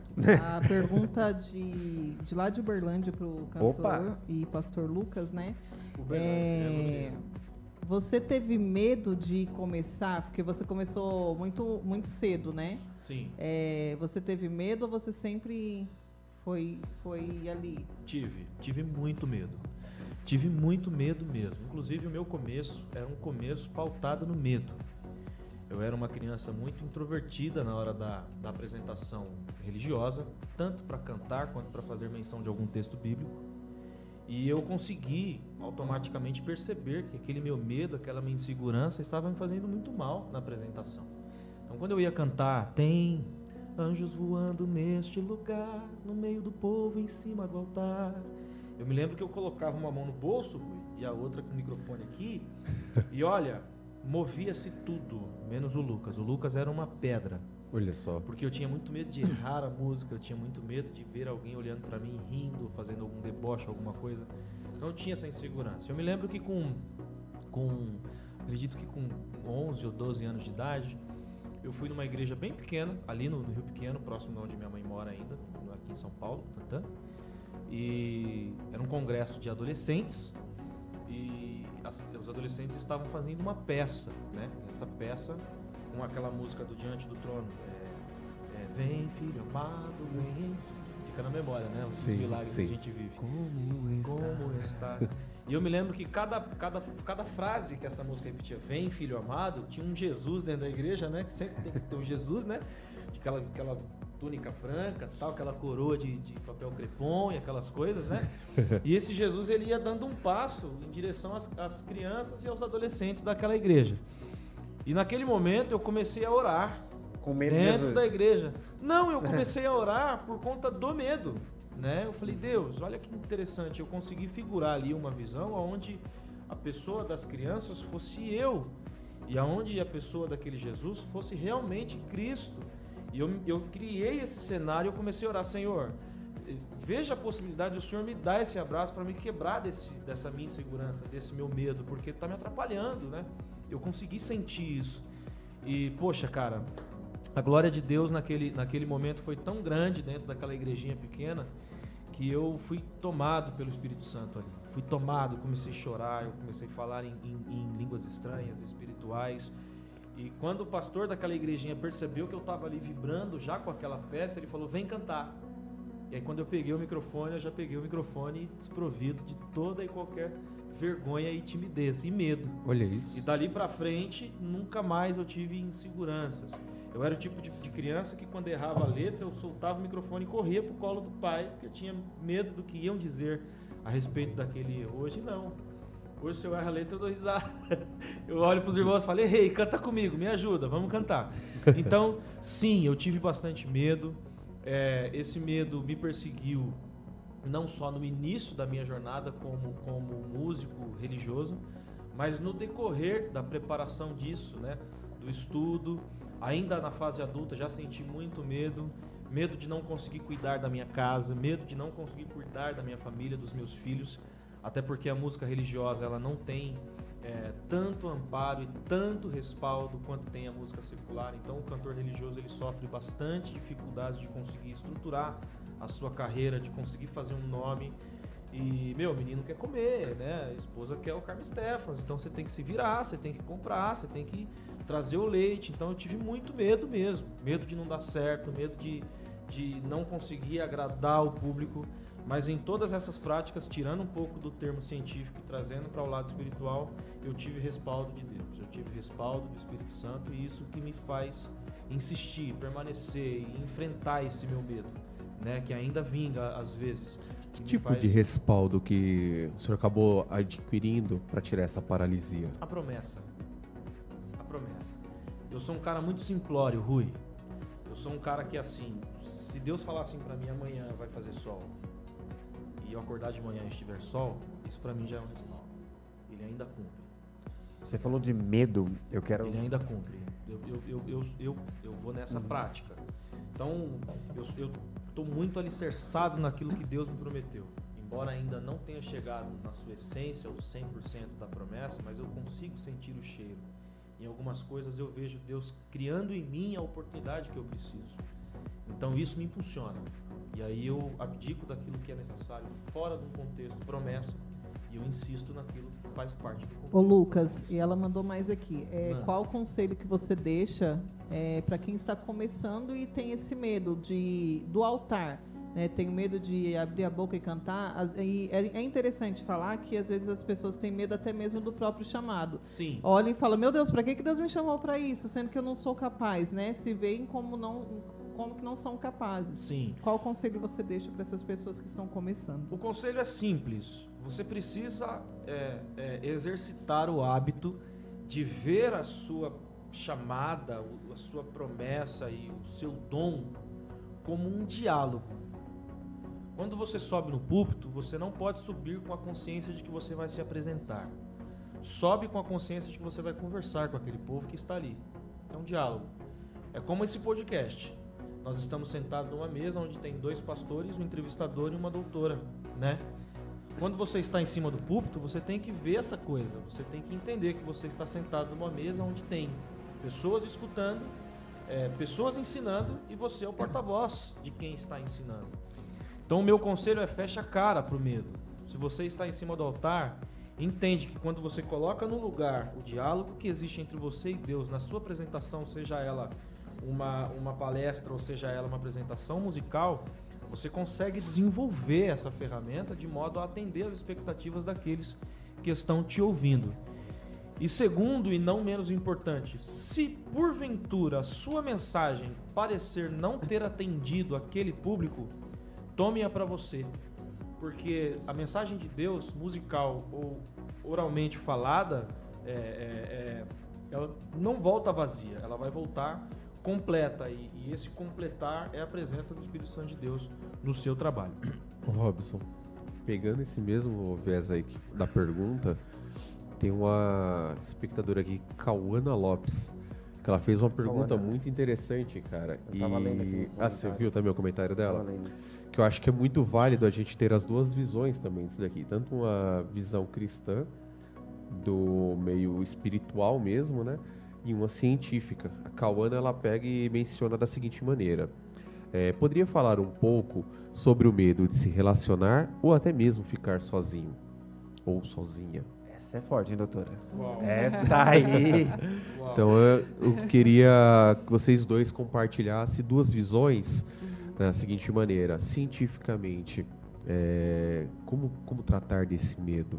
a pergunta de, de lá de Uberlândia pro cantor Opa. e pastor Lucas, né? É, é você teve medo de começar, porque você começou muito, muito cedo, né? Sim, É, você teve medo ou você sempre foi, foi ali? tive. Tive muito medo. tive muito medo mesmo. Inclusive, o meu começo era um começo pautado no medo. Eu era uma criança muito introvertida na hora da, da apresentação religiosa, tanto para cantar quanto para fazer menção de algum texto bíblico. E eu consegui automaticamente perceber que aquele meu medo, aquela minha insegurança estava me fazendo muito mal na apresentação. Então, quando eu ia cantar, tem anjos voando neste lugar, no meio do povo, em cima do altar. Eu me lembro que eu colocava uma mão no bolso Rui, e a outra com o microfone aqui, e olha, movia-se tudo, menos o Lucas. O Lucas era uma pedra. Olha só. Porque eu tinha muito medo de errar a música, eu tinha muito medo de ver alguém olhando para mim rindo, fazendo algum deboche, alguma coisa. Não tinha essa insegurança. Eu me lembro que com, com acredito que com 11 ou 12 anos de idade, eu fui numa igreja bem pequena, ali no, no Rio Pequeno, próximo de onde minha mãe mora ainda, aqui em São Paulo, Tantã. E era um congresso de adolescentes e as, os adolescentes estavam fazendo uma peça, né? Essa peça com aquela música do Diante do Trono. É, é, vem, filho amado, vem. Fica na memória, né? Os Sim, milagres sim. que a gente vive. Como está? Como está? E eu me lembro que cada, cada, cada frase que essa música repetia, vem filho amado, tinha um Jesus dentro da igreja, né? Que sempre tem que ter um Jesus, né? Aquela, aquela túnica branca, tal, aquela coroa de, de papel crepom e aquelas coisas, né? E esse Jesus ele ia dando um passo em direção às, às crianças e aos adolescentes daquela igreja. E naquele momento eu comecei a orar Com medo de dentro da igreja. Não, eu comecei a orar por conta do medo, né? Eu falei, Deus, olha que interessante, eu consegui figurar ali uma visão onde a pessoa das crianças fosse eu e aonde a pessoa daquele Jesus fosse realmente Cristo. E eu, eu criei esse cenário e eu comecei a orar, Senhor, veja a possibilidade do Senhor me dar esse abraço para me quebrar desse, dessa minha insegurança, desse meu medo, porque está me atrapalhando, né? Eu consegui sentir isso. E, poxa, cara, a glória de Deus naquele, naquele momento foi tão grande dentro daquela igrejinha pequena que eu fui tomado pelo Espírito Santo ali. Fui tomado, comecei a chorar, eu comecei a falar em, em- em línguas estranhas, espirituais. E quando o pastor daquela igrejinha percebeu que eu estava ali vibrando já com aquela peça, ele falou: Vem cantar. E aí, quando eu peguei o microfone, eu já peguei o microfone desprovido de toda e qualquer vergonha e timidez e medo. Olha isso. E dali pra frente, nunca mais eu tive inseguranças. Eu era o tipo de, de criança que quando errava a letra, eu soltava o microfone e corria pro colo do pai, porque eu tinha medo do que iam dizer a respeito daquele erro. Hoje não. Hoje se eu erro a letra, eu dou risada. Eu olho pros irmãos e falo, errei, canta comigo, me ajuda, vamos cantar. Então, sim, eu tive bastante medo. É, esse medo me perseguiu não só no início da minha jornada como, como músico religioso, mas no decorrer da preparação disso, né, do estudo, ainda na fase adulta já senti muito medo, medo de não conseguir cuidar da minha casa, medo de não conseguir cuidar da minha família, dos meus filhos, até porque a música religiosa ela não tem é, tanto amparo e tanto respaldo quanto tem a música secular. Então o cantor religioso ele sofre bastante dificuldades de conseguir estruturar a sua carreira, de conseguir fazer um nome. E, meu, o menino quer comer, né? A esposa quer o Carmen Stephens. Então você tem que se virar, você tem que comprar, você tem que trazer o leite. Então eu tive muito medo mesmo. Medo de não dar certo, medo de, de não conseguir agradar o público. Mas em todas essas práticas, tirando um pouco do termo científico e trazendo para o lado espiritual, eu tive respaldo de Deus. Eu tive respaldo do Espírito Santo e isso que me faz insistir, permanecer e enfrentar esse meu medo, né? Que ainda vinga às vezes. Que tipo faz- de respaldo que o senhor acabou adquirindo para tirar essa paralisia? A promessa. A promessa. Eu sou um cara muito simplório, Rui. Eu sou um cara que assim, se Deus falar assim pra mim amanhã vai fazer sol e eu acordar de manhã e estiver sol, isso pra mim já é um respaldo. Ele ainda cumpre. Você falou de medo, eu quero. Ele ainda cumpre. Eu, eu, eu, eu, eu, vou nessa prática. Então, eu estou muito alicerçado naquilo que Deus me prometeu. Embora ainda não tenha chegado na sua essência, os 100% da promessa, mas eu consigo sentir o cheiro. Em algumas coisas eu vejo Deus criando em mim a oportunidade que eu preciso. Então isso me impulsiona. E aí eu abdico daquilo que é necessário fora de um contexto promessa e eu insisto naquilo que faz parte do contexto. Ô Lucas, e ela mandou mais aqui. É, Manda. qual o conselho que você deixa para quem está começando e tem esse medo de do altar? né, tenho medo de abrir a boca e cantar. E é é interessante falar que às vezes as pessoas têm medo até mesmo do próprio chamado. Sim. Olha e fala, meu Deus, para que que Deus me chamou para isso, sendo que eu não sou capaz, né? Se veem como não, como que não são capazes. Sim. Qual conselho você deixa para essas pessoas que estão começando? O conselho é simples. Você precisa é, é, exercitar o hábito de ver a sua chamada, a sua promessa e o seu dom como um diálogo. Quando você sobe no púlpito, você não pode subir com a consciência de que você vai se apresentar. Sobe com a consciência de que você vai conversar com aquele povo que está ali. É um diálogo. É como esse podcast. Nós estamos sentados numa mesa onde tem dois pastores, um entrevistador e uma doutora, né? Quando você está em cima do púlpito, você tem que ver essa coisa. Você tem que entender que você está sentado numa mesa onde tem pessoas escutando, é, pessoas ensinando e você é o porta-voz de quem está ensinando. Então, o meu conselho é fecha a cara pro medo. Se você está em cima do altar, entende que quando você coloca no lugar o diálogo que existe entre você e Deus na sua apresentação, seja ela uma, uma palestra ou seja ela uma apresentação musical, você consegue desenvolver essa ferramenta de modo a atender as expectativas daqueles que estão te ouvindo. E segundo e não menos importante, se porventura a sua mensagem parecer não ter atendido aquele público, tome-a para você. Porque a mensagem de Deus, musical ou oralmente falada, é, é, é, ela não volta vazia, ela vai voltar completa. E, e esse completar é a presença do Espírito Santo de Deus no seu trabalho. Robson, pegando esse mesmo viés aí da pergunta, tem uma espectadora aqui, Cauana Lopes, que ela fez uma pergunta Cauana. muito interessante, cara. Eu tava lendo aqui Ah, você viu também o comentário dela? Tava lendo. Que eu acho que é muito válido a gente ter as duas visões também disso daqui. Tanto uma visão cristã, do meio espiritual mesmo, né? E uma científica. A Cauana, ela pega e menciona da seguinte maneira. É, poderia falar um pouco sobre o medo de se relacionar ou até mesmo ficar sozinho? Ou sozinha? Essa é forte, hein, doutora? Uau. Essa aí. Então eu, eu queria que vocês dois compartilhassem duas visões da seguinte maneira, cientificamente, é, como, como tratar desse medo?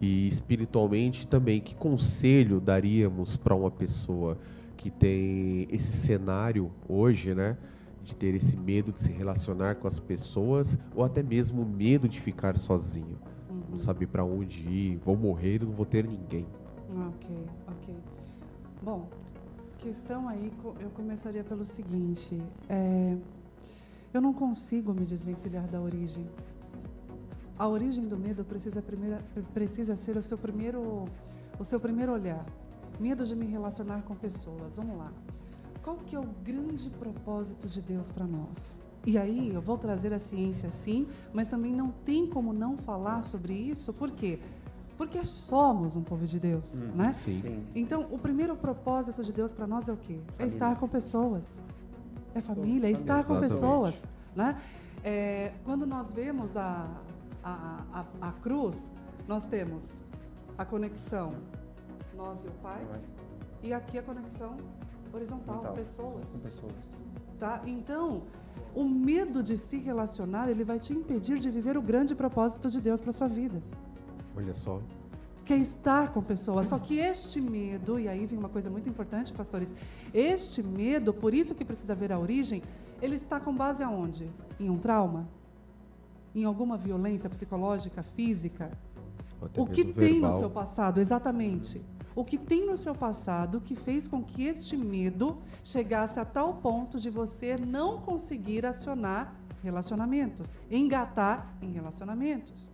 E espiritualmente também, que conselho daríamos para uma pessoa que tem esse cenário hoje, né? De ter esse medo de se relacionar com as pessoas ou até mesmo medo de ficar sozinho. Não saber para onde ir, vou morrer e não vou ter ninguém. Ok, ok. Bom, questão aí, eu começaria pelo seguinte: é, eu não consigo me desvencilhar da origem. A origem do medo precisa, primeira, precisa ser o seu primeiro, o seu primeiro olhar. Medo de me relacionar com pessoas. Vamos lá. Qual que é o grande propósito de Deus para nós? E aí, eu vou trazer a ciência sim, mas também não tem como não falar sobre isso, por quê? Porque somos um povo de Deus, Hum, né? Sim. Sim. Então, o primeiro propósito de Deus para nós é o quê? É Família. estar com pessoas. É família, é estar com pessoas. Né? É, quando nós vemos a, a, a, a cruz, nós temos a conexão nós e o Pai, e aqui a conexão horizontal, pessoas. Com pessoas. Tá? Então, o medo de se relacionar, ele vai te impedir de viver o grande propósito de Deus para sua vida Olha só. que é estar com pessoas. Só que este medo, e aí vem uma coisa muito importante, pastores, este medo, por isso que precisa ver a origem, ele está com base aonde? Em um trauma? Em alguma violência psicológica, física? O que tem no seu passado, exatamente? O que tem no seu passado que fez com que este medo chegasse a tal ponto de você não conseguir acionar relacionamentos, engatar em relacionamentos?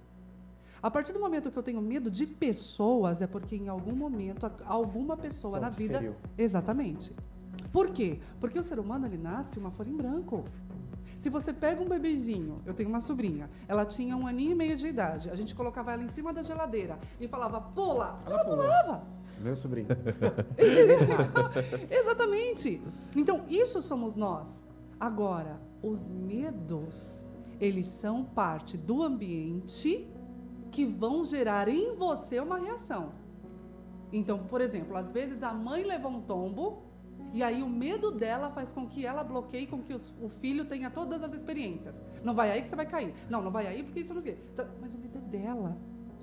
A partir do momento que eu tenho medo de pessoas, é porque em algum momento alguma pessoa Só na vida. feriu. Exatamente. Por quê? Porque o ser humano ele nasce uma folha em branco. Se você pega um bebezinho, eu tenho uma sobrinha, ela tinha um aninho e meio de idade, a gente colocava ela em cima da geladeira e falava, pula, ela pulava. Meu sobrinho. Exatamente. Então, isso somos nós. Agora, os medos, eles são parte do ambiente que vão gerar em você uma reação. Então, por exemplo, às vezes a mãe levou um tombo E aí o medo dela faz com que ela bloqueie, com que os- o filho tenha todas as experiências. Não vai aí que você vai cair. Não, não vai aí porque isso não sei. Então, mas o medo é dela.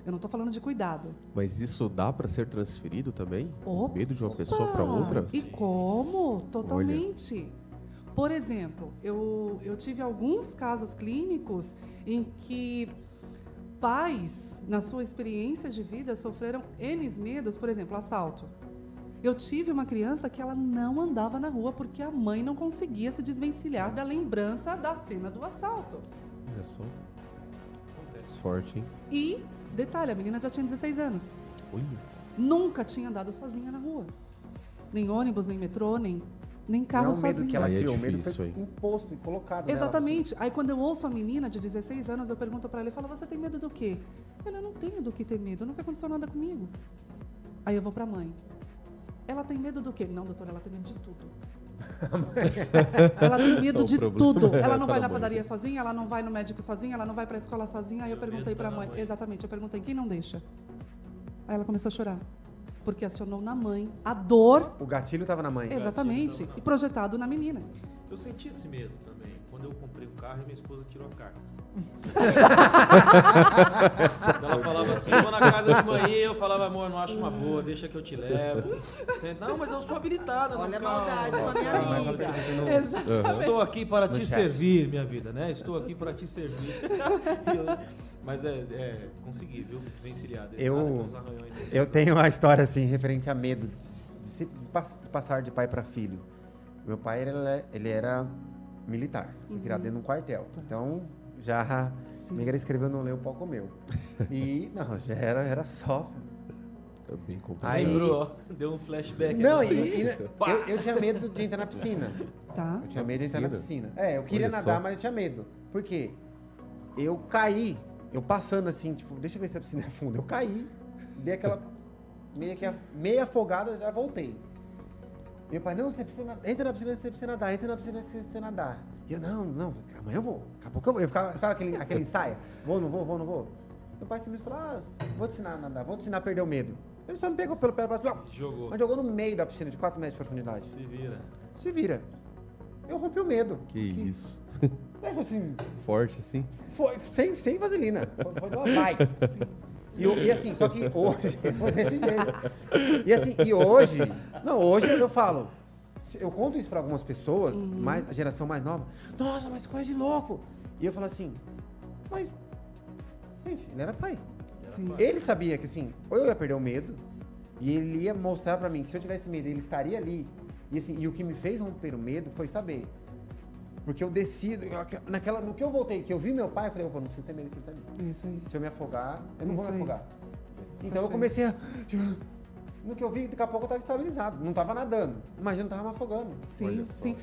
Eu não estou falando de cuidado. Mas isso dá pra ser transferido também? O Opa! medo de uma pessoa pra outra? E como? Totalmente. Por exemplo, eu, eu tive alguns casos clínicos em que pais, na sua experiência de vida, sofreram N medos, por exemplo, assalto. Eu tive uma criança que ela não andava na rua porque a mãe não conseguia se desvencilhar da lembrança da cena do assalto. Olha só, Acontece. forte, hein? E, detalhe, a menina já tinha 16 anos. Olha. Nunca tinha andado sozinha na rua. Nem ônibus, nem metrô, nem, nem carro não é o medo sozinha. que ela é criou, o medo foi imposto e colocado nela. Exatamente. Aí quando eu ouço a menina de 16 anos, eu pergunto pra ela e falo: "Você tem medo do quê?" Ela: "Eu não tenho do que ter medo, nunca aconteceu nada comigo." Aí eu vou pra mãe. Ela tem medo do quê? Não, doutora, ela tem medo de tudo. ela tem medo de problema tudo. é Ela não tá vai na padaria sozinha, ela não vai no médico sozinha, ela não vai pra escola sozinha. Aí eu perguntei na mãe. mãe. Exatamente, eu perguntei: "Quem não deixa?" Aí ela começou a chorar. Porque acionou na mãe a dor, O gatilho estava na mãe. exatamente, e projetado na menina. Eu senti esse medo também. Quando eu carro e minha esposa tirou a carta. Ela falava assim, vou na casa de manhã, eu falava, amor, não acho uma boa, deixa que eu te levo. Você, não, mas eu sou habilitada. Olha a carro." maldade com a minha amiga. Aham. Estou aqui para te servir, minha vida, né? Estou aqui para te servir. Mas é, é, consegui, viu? Desvencilhar desse Eu-. Eu tenho uma história assim, referente a medo de, se- de pas- de passar de pai para filho. Meu pai, ele, ele era militar, foi criado dentro de um quartel. Então, já Sim. Escreveu, não leu, o pau comeu. E, não, já era, era só. É bem complicado. Aí- ó, deu um flashback. Não, aqui. e, e eu, eu tinha medo de entrar na piscina. Tá? Eu tinha medo de entrar na piscina? piscina. É, eu queria Olha nadar, só. mas eu tinha medo. Por quê? Eu caí, eu passando assim, tipo, deixa eu ver se a piscina é funda. Eu caí, dei aquela meia, que, meia afogada, já voltei. Meu pai, não, você precisa nadar, entra na piscina, você precisa nadar, entra na piscina, você precisa nadar. E eu, não, não, amanhã eu vou, daqui a pouco eu vou. Eu ficava, sabe aquele, aquele ensaio? Vou, não vou, vou, não vou. Meu pai simplesmente falou, ah, vou te ensinar a nadar, vou te ensinar a perder o medo. Ele só me pegou pelo pé e falou assim, Jogou. mas jogou no meio da piscina, de 4 metros de profundidade. Se vira. Se vira. Eu rompi o medo. Que isso. Aí foi assim, Forte, assim. foi sem, sem vaselina. Foi, foi de uma vai. E, e assim, só que hoje, foi desse jeito. E assim, e hoje, não, hoje eu falo, eu conto isso pra algumas pessoas, mais, a geração mais nova, nossa, mas coisa de louco. E eu falo assim, mas, gente, ele era pai. Sim. Ele sabia que assim, ou eu ia perder o medo, e ele ia mostrar pra mim que se eu tivesse medo, ele estaria ali. E assim, e o que me fez romper o medo foi saber. Porque eu decido, naquela, no que eu voltei, que eu vi meu pai, eu falei, opa, não preciso ter medo que ele tá ali. Isso aí. Se eu me afogar, eu não vou Isso me aí. afogar. Então eu comecei a. tipo, No que eu vi, daqui a pouco eu tava estabilizado. Não tava nadando, mas não tava me afogando. Sim, sim.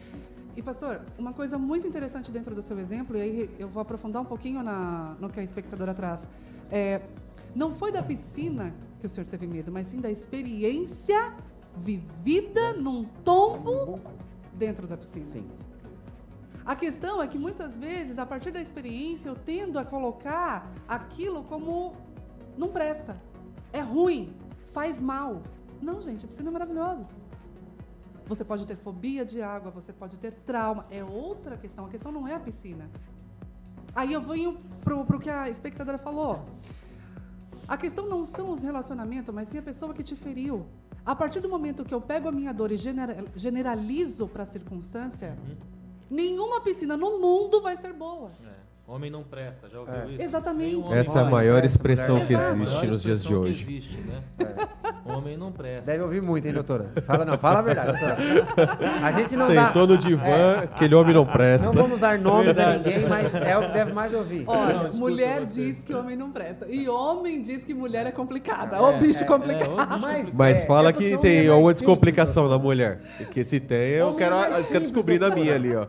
E pastor, uma coisa muito interessante dentro do seu exemplo, e aí eu vou aprofundar um pouquinho na, no que a espectadora traz. É, não foi da piscina que o senhor teve medo, mas sim da experiência vivida num tombo dentro da piscina. Sim. A questão é que muitas vezes, a partir da experiência, eu tendo a colocar aquilo como não presta, é ruim, faz mal. Não, gente, a piscina é maravilhosa. Você pode ter fobia de água, você pode ter trauma, é outra questão. A questão não é a piscina. Aí eu venho pro, pro que a espectadora falou. A questão não são os relacionamentos, mas sim a pessoa que te feriu. A partir do momento que eu pego a minha dor e genera- generalizo para a circunstância, Uhum. Nenhuma piscina no mundo vai ser boa. É. Homem não presta, já ouviu É. isso? Exatamente. Essa é a maior presta, expressão que É existe nos dias de expressão que hoje. existe, né? Homem não presta. Deve ouvir muito, hein, doutora? Fala não, fala a verdade, doutora. A gente não dá. Sentou no divã, aquele homem não presta. Não vamos dar nomes a ninguém, mas é o que deve mais ouvir. Olha, Não, mulher você. diz que homem não presta. E homem diz que mulher é complicada. É, Ô, bicho é, complicado. é, bicho Mas- Mas É, fala é que tem é alguma descomplicação da mulher. Porque se tem, eu quero, é descobrir na minha ali, ó.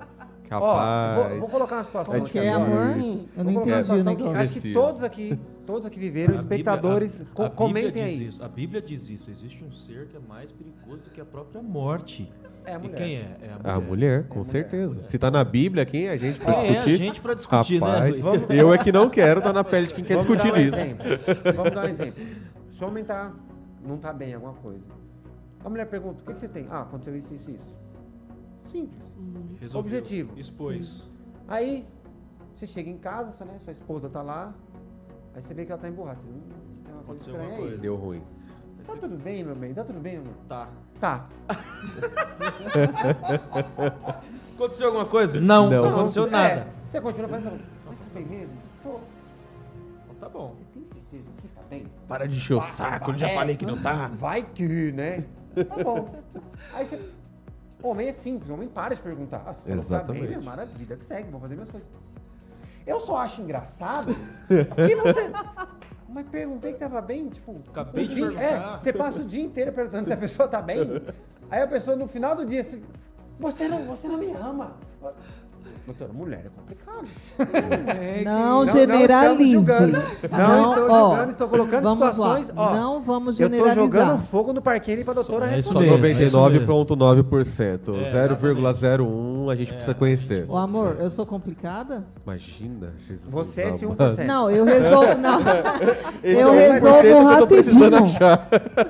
Ó, Capaz. vou, vou colocar uma situação É Como aqui que é, amor? Isso. Eu não Vou colocar uma entendi o situação que acho que todos aqui, todos aqui viveram, A Bíblia- espectadores, a- co- a comentem aí. Isso. A Bíblia diz isso. Existe um ser que é mais perigoso do que a própria morte. É a E mulher. quem é? É a mulher. A mulher, com mulher, certeza. mulher. Se tá na Bíblia, quem é a gente pra Quem é a discutir? gente pra discutir, né, Rapaz, Rui? eu é que não quero estar na pele de quem quer Vamos discutir um isso. exemplo. Vamos dar um exemplo. Se o homem tá, não tá bem em alguma coisa, A mulher pergunta, o que, que você tem? Ah, aconteceu isso, isso, isso. Simples. Resolveu. Objetivo. Expôs. Aí, você chega em casa, sua, né, sua esposa tá lá, aí você vê que ela tá emburrada. Você, hum, tem uma coisa Aconteceu estranha alguma aí. coisa. Deu ruim. Tá tudo bem, meu bem? Tá tudo bem, amor? Tá. Tá. Aconteceu alguma coisa? Não, não, aconteceu é, nada. Você continua fazendo. Mas tá bem mesmo? Tô. Então tá bom. Você tem certeza que tá bem? Para de encher o saco, eu já É, falei que não tá. Vai que, né? Tá bom. Aí você. Homem é simples, homem para de perguntar. Ah, você não tá Exatamente. bem, né? maravilha, que segue, vou fazer minhas coisas. Eu só acho engraçado que você. Mas perguntei que tava bem, tipo. Acabei de dia- perguntar. É, você passa o dia inteiro perguntando se a pessoa tá bem. Aí a pessoa no final do dia, assim, você não, você não me ama. Doutora, mulher é complicado. Não, Não, generalize. Não, julgando, não, estou ó, julgando, estou colocando vamos situações. Lá. Ó, não vamos eu tô generalizar. jogando fogo no parqueiro pra doutora É responder. mesmo, é isso mesmo. 99,9%. É, 0,01 a gente precisa conhecer. Ô, amor, eu sou complicada? Imagina, Jesus. Você é esse amado. 1%. Não, eu resolvo. Não. Eu é o 1% resolvo eu rapidinho.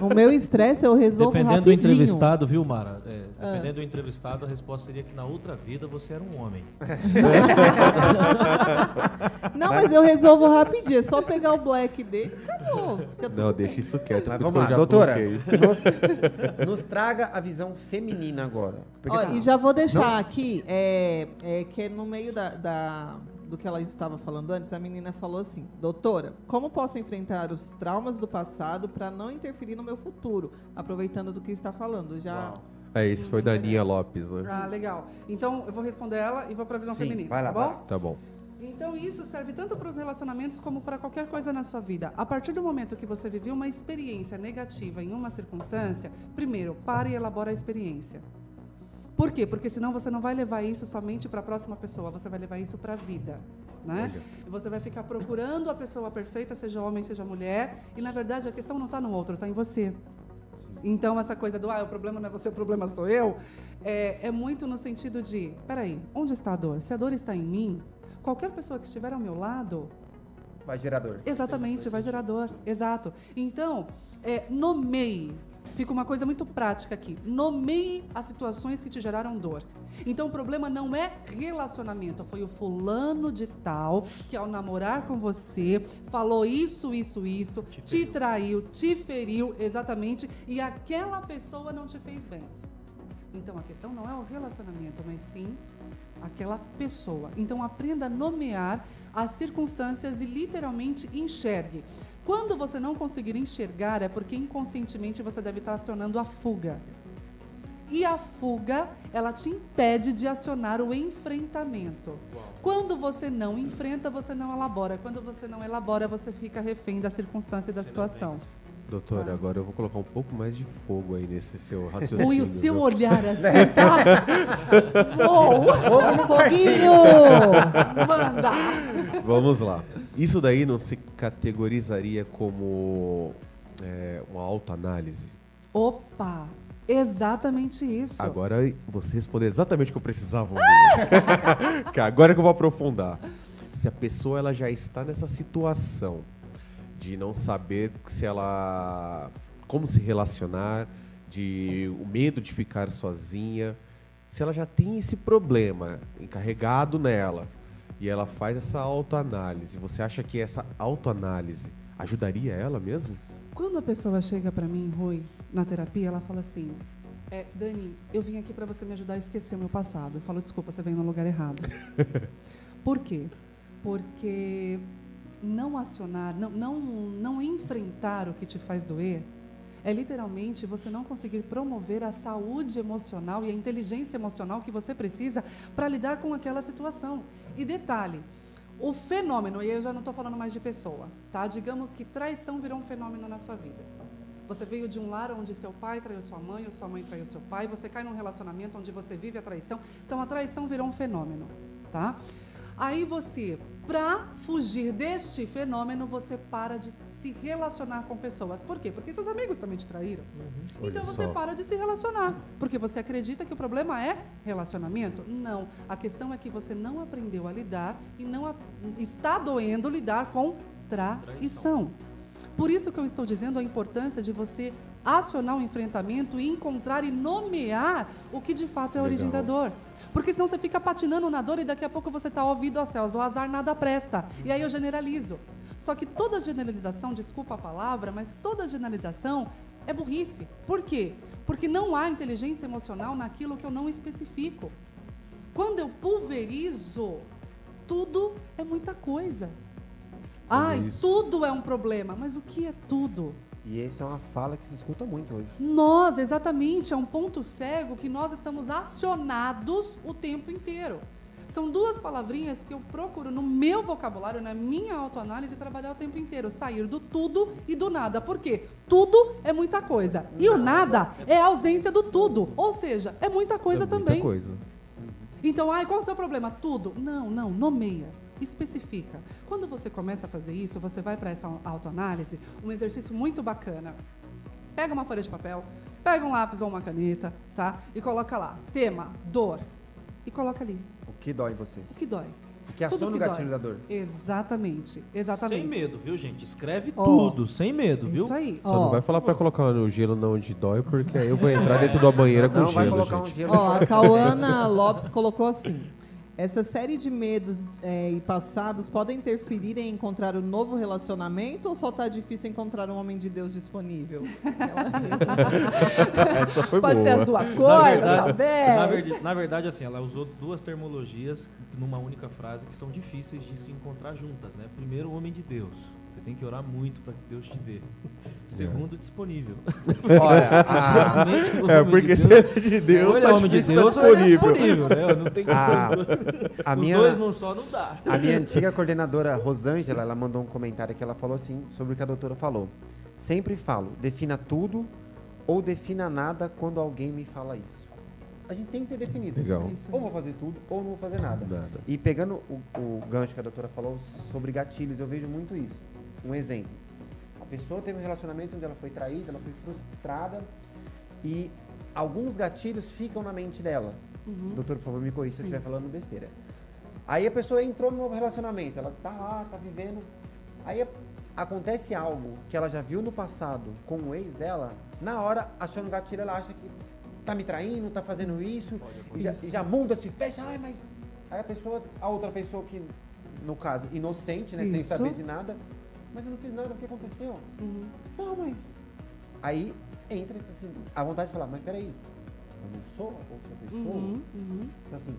O meu estresse eu resolvo Dependendo do rapidinho. entrevistado, viu, Mara? É, Ah. dependendo do entrevistado, a resposta seria que na outra vida você era um homem. Não, mas eu resolvo rapidinho. É só pegar o black dele e acabou. Fica tudo Não, bem. deixa isso quieto. Mas por isso vamos que lá, já doutora, coloquei. nos, nos traga a visão feminina agora. Porque Ó, assim, e já vou deixar aqui, é, é, que é no meio da, da- do que ela estava falando antes, a menina falou assim, doutora, como posso enfrentar os traumas do passado para não interferir no meu futuro? Aproveitando do que está falando, já... É, isso foi da Aninha Lopes, né? Ah, legal. Então, eu vou responder ela e vou para a visão Sim, feminina, vai lá, tá vai bom? lá. Tá bom. Então, isso serve tanto para os relacionamentos como para qualquer coisa na sua vida. A partir do momento que você viveu uma experiência negativa em uma circunstância, primeiro, pare e elabora a experiência. Por quê? Porque senão você não vai levar isso somente para a próxima pessoa, você vai levar isso para a vida. Né? Olha. E Você vai ficar procurando a pessoa perfeita, seja homem, seja mulher, e na verdade a questão não está no outro, está em você. Então, essa coisa do, ah, o problema não é você, o problema sou eu, é, é muito no sentido de, peraí, onde está a dor? Se a dor está em mim, qualquer pessoa que estiver ao meu lado, vai gerador. exatamente, vai gerar dor. Exato. Então, é, nomeie. Fica uma coisa muito prática aqui. Nomeie as situações que te geraram dor. Então, o problema não é relacionamento. Foi o fulano de tal que, ao namorar com você, falou isso, isso, isso, te, Te traiu, te feriu, exatamente, e aquela pessoa não te fez bem. Então, a questão não é o relacionamento, mas sim aquela pessoa. Então, aprenda a nomear as circunstâncias e literalmente enxergue. Quando você não conseguir enxergar, é porque inconscientemente você deve estar acionando a fuga. E a fuga, ela te impede de acionar o enfrentamento. Quando você não enfrenta, você não elabora. Quando você não elabora, você fica refém da circunstância e da situação. Doutora, Ah. agora eu vou colocar um pouco mais de fogo aí nesse seu raciocínio. Ui, o seu viu? olhar assim, tá? Uou! Foguinho! Manda! Vamos lá. Isso daí não se categorizaria como é, uma autoanálise? Opa! Exatamente isso. Agora você respondeu exatamente o que eu precisava. Que agora que eu vou aprofundar. Se a pessoa ela já está nessa situação de não saber se ela como se relacionar, de o medo de ficar sozinha, se ela já tem esse problema encarregado nela e ela faz essa autoanálise, você acha que essa autoanálise ajudaria ela mesmo? Quando a pessoa chega pra mim, Rui, na terapia, ela fala assim: é, Dani, eu vim aqui pra você me ajudar a esquecer o meu passado. Eu falo, desculpa, você veio no lugar errado. Por quê? Porque não acionar, não, não, não enfrentar o que te faz doer é literalmente você não conseguir promover a saúde emocional e a inteligência emocional que você precisa para lidar com aquela situação. E detalhe, o fenômeno, e eu já não estou falando mais de pessoa, tá? Digamos que traição virou um fenômeno na sua vida. Você veio de um lar onde seu pai traiu sua mãe, ou sua mãe traiu seu pai, você cai num relacionamento onde você vive a traição. Então a traição virou um fenômeno, tá? Aí você, para fugir deste fenômeno, você para de se relacionar com pessoas. Por quê? Porque seus amigos também te traíram. Então Olha você só. para de se relacionar, porque você acredita que o problema é relacionamento? Não. A questão é que você não aprendeu a lidar e não a- está doendo lidar com traição. Por isso que eu estou dizendo a importância de você acionar o enfrentamento e encontrar e nomear o que de fato é a origem da dor. Porque senão você fica patinando na dor e daqui a pouco você está ouvido a céus, o azar nada presta. E aí eu generalizo. Só que toda generalização, desculpa a palavra, mas toda generalização é burrice. Por quê? Porque não há inteligência emocional naquilo que eu não especifico. Quando eu pulverizo, tudo é muita coisa. Ai, isso. tudo é um problema. Mas o que é tudo? E essa é uma fala que se escuta muito hoje. Nós, exatamente, é um ponto cego que nós estamos acionados o tempo inteiro. São duas palavrinhas que eu procuro no meu vocabulário, na minha autoanálise, trabalhar o tempo inteiro. Sair do tudo e do nada. Por quê? Tudo é muita coisa. E o nada é a ausência do tudo. Ou seja, é muita coisa É muita também. coisa. Então, ai, qual é o seu problema? Tudo. Não, não, nomeia. Especifica. Quando você começa a fazer isso, você vai para essa autoanálise, um exercício muito bacana. Pega uma folha de papel, pega um lápis ou uma caneta, tá? E coloca lá, tema, dor. E coloca ali, que dói em você? o que dói. O que Tudo aciona o que gatilho dói. da dor? Exatamente, exatamente. Sem medo, viu, gente? Escreve Ó. tudo, sem medo, viu? Isso aí. Só não Ó. vai falar pra colocar no gelo não onde dói, porque aí eu vou entrar dentro da banheira com Não vai gelo, colocar um gente. gelo. Ó, a Cauana Lopes colocou assim. Essa série de medos é, e passados podem interferir em encontrar um novo relacionamento ou só tá difícil encontrar um homem de Deus disponível? Essa foi Pode boa. ser as duas Na coisas, verdade, talvez. na, verdade, na verdade, assim, ela usou duas terminologias numa única frase que são difíceis de se encontrar juntas, né? Primeiro, o homem de Deus. Você tem que orar muito para que Deus te dê. Segundo, disponível. Olha, a, Geralmente, o É, porque se é de Deus, ou ele tá é homem de Deus tá ou ele é disponível. disponível, né? Não tem a, como. a Os minha, dois não só não dá. a minha antiga coordenadora Rosângela, ela mandou um comentário que ela falou assim, sobre o que a doutora falou. Sempre falo, defina tudo ou defina nada quando alguém me fala isso. A gente tem que ter definido. Legal. Aí. Ou vou fazer tudo, ou não vou fazer nada. Nada. E pegando o, o gancho que a doutora falou sobre gatilhos, eu vejo muito isso. Um exemplo. A pessoa teve um relacionamento onde ela foi traída, ela foi frustrada e alguns gatilhos ficam na mente dela. Uhum. Doutor, por favor, me corrija se eu estiver falando besteira. Aí a pessoa entrou no novo relacionamento, ela tá lá, tá vivendo. Aí a- acontece algo que ela já viu no passado com o ex dela, na hora, achando gatilho, ela acha que tá me traindo, tá fazendo isso, e já, Isso. e já muda, se fecha, ai, mas. Aí a pessoa, a outra pessoa que, no caso, inocente, né, sem Isso. saber de nada, mas eu não fiz nada, o que aconteceu? Uhum. Não, mas. Aí entra assim, a vontade de falar, mas peraí, eu não sou outra pessoa. Uhum. Uhum. Então, assim,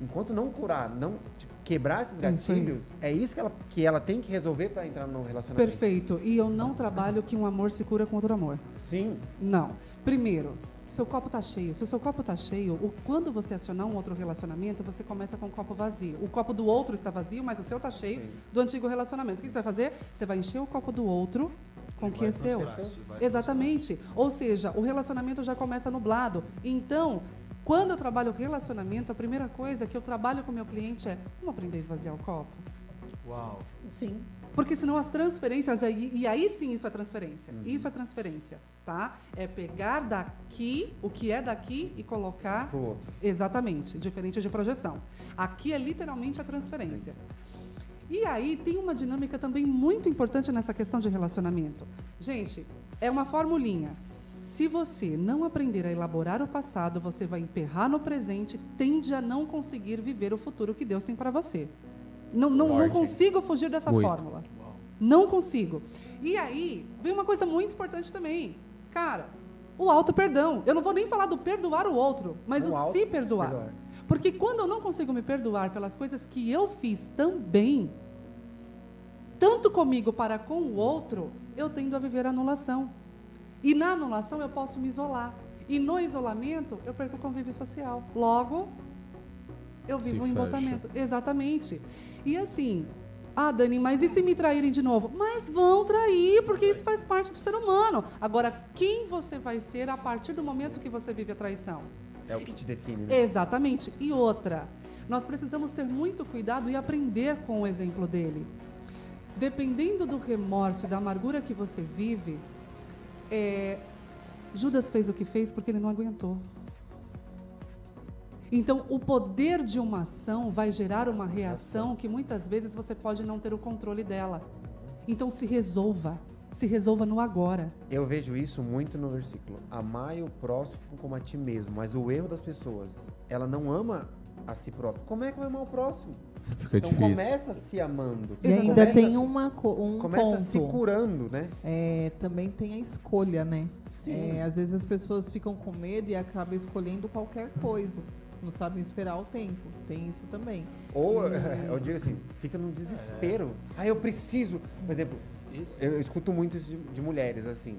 enquanto não curar, não tipo, quebrar esses gatilhos, é isso que ela, que ela tem que resolver para entrar no relacionamento. Perfeito. E eu não trabalho que um amor se cura com outro amor. Sim. Não. Primeiro, seu copo tá cheio. Se o seu copo tá cheio, o- quando você acionar um outro relacionamento, você começa com o copo vazio. O copo do outro está vazio, mas o seu tá cheio Sim. do antigo relacionamento. O que você vai fazer? Você vai encher o copo do outro com o que é seu. Exatamente. Ou seja, o relacionamento já começa nublado. Então, quando eu trabalho relacionamento, a primeira coisa que eu trabalho com o meu cliente é: vamos aprender a esvaziar o copo? Uau. Sim. Porque senão as transferências, e aí sim isso é transferência. Isso é transferência, tá? É pegar daqui, o que é daqui, e colocar. Pro outro. Exatamente, diferente de projeção. Aqui é literalmente a transferência. E aí tem uma dinâmica também muito importante nessa questão de relacionamento. Gente, é uma formulinha. Se você não aprender a elaborar o passado, você vai emperrar no presente, tende a não conseguir viver o futuro que Deus tem para você. Não, não, não consigo fugir dessa Muito. fórmula. Não consigo. E aí, vem uma coisa muito importante também. Cara, o auto-perdão. Eu não vou nem falar do perdoar o outro, mas O o, se perdoar. perdoar. Porque quando eu não consigo me perdoar pelas coisas que eu fiz também, tanto comigo para com o outro, eu tendo a viver anulação. E na anulação eu posso me isolar. E no isolamento eu perco o convívio social. Logo, eu Se vivo um fecha. embotamento. Exatamente. E assim, ah, Dani, mas e se me traírem de novo? Mas vão trair, porque isso faz parte do ser humano. Agora, quem você vai ser a partir do momento que você vive a traição? É o que te define, né? Exatamente. E outra, nós precisamos ter muito cuidado e aprender com o exemplo dele. Dependendo do remorso e da amargura que você vive, é, Judas fez o que fez porque ele não aguentou. Então, o poder de uma ação vai gerar uma reação que muitas vezes você pode não ter o controle dela. Então, se resolva. Se resolva no agora. Eu vejo isso muito no versículo. Amai o próximo como a ti mesmo. Mas o erro das pessoas, ela não ama a si própria. Como é que vai amar o próximo? Fica então difícil. começa se amando. E ainda Começa tem se- uma, um Começa ponto. se curando, né? É, também tem a escolha, né? Sim. É, às vezes as pessoas ficam com medo e acabam escolhendo qualquer coisa. Não sabem esperar o tempo. Tem isso também. Ou, eu digo assim, fica num desespero. Ah, eu preciso. Por exemplo, Isso. eu, eu escuto muito isso de, de mulheres, assim.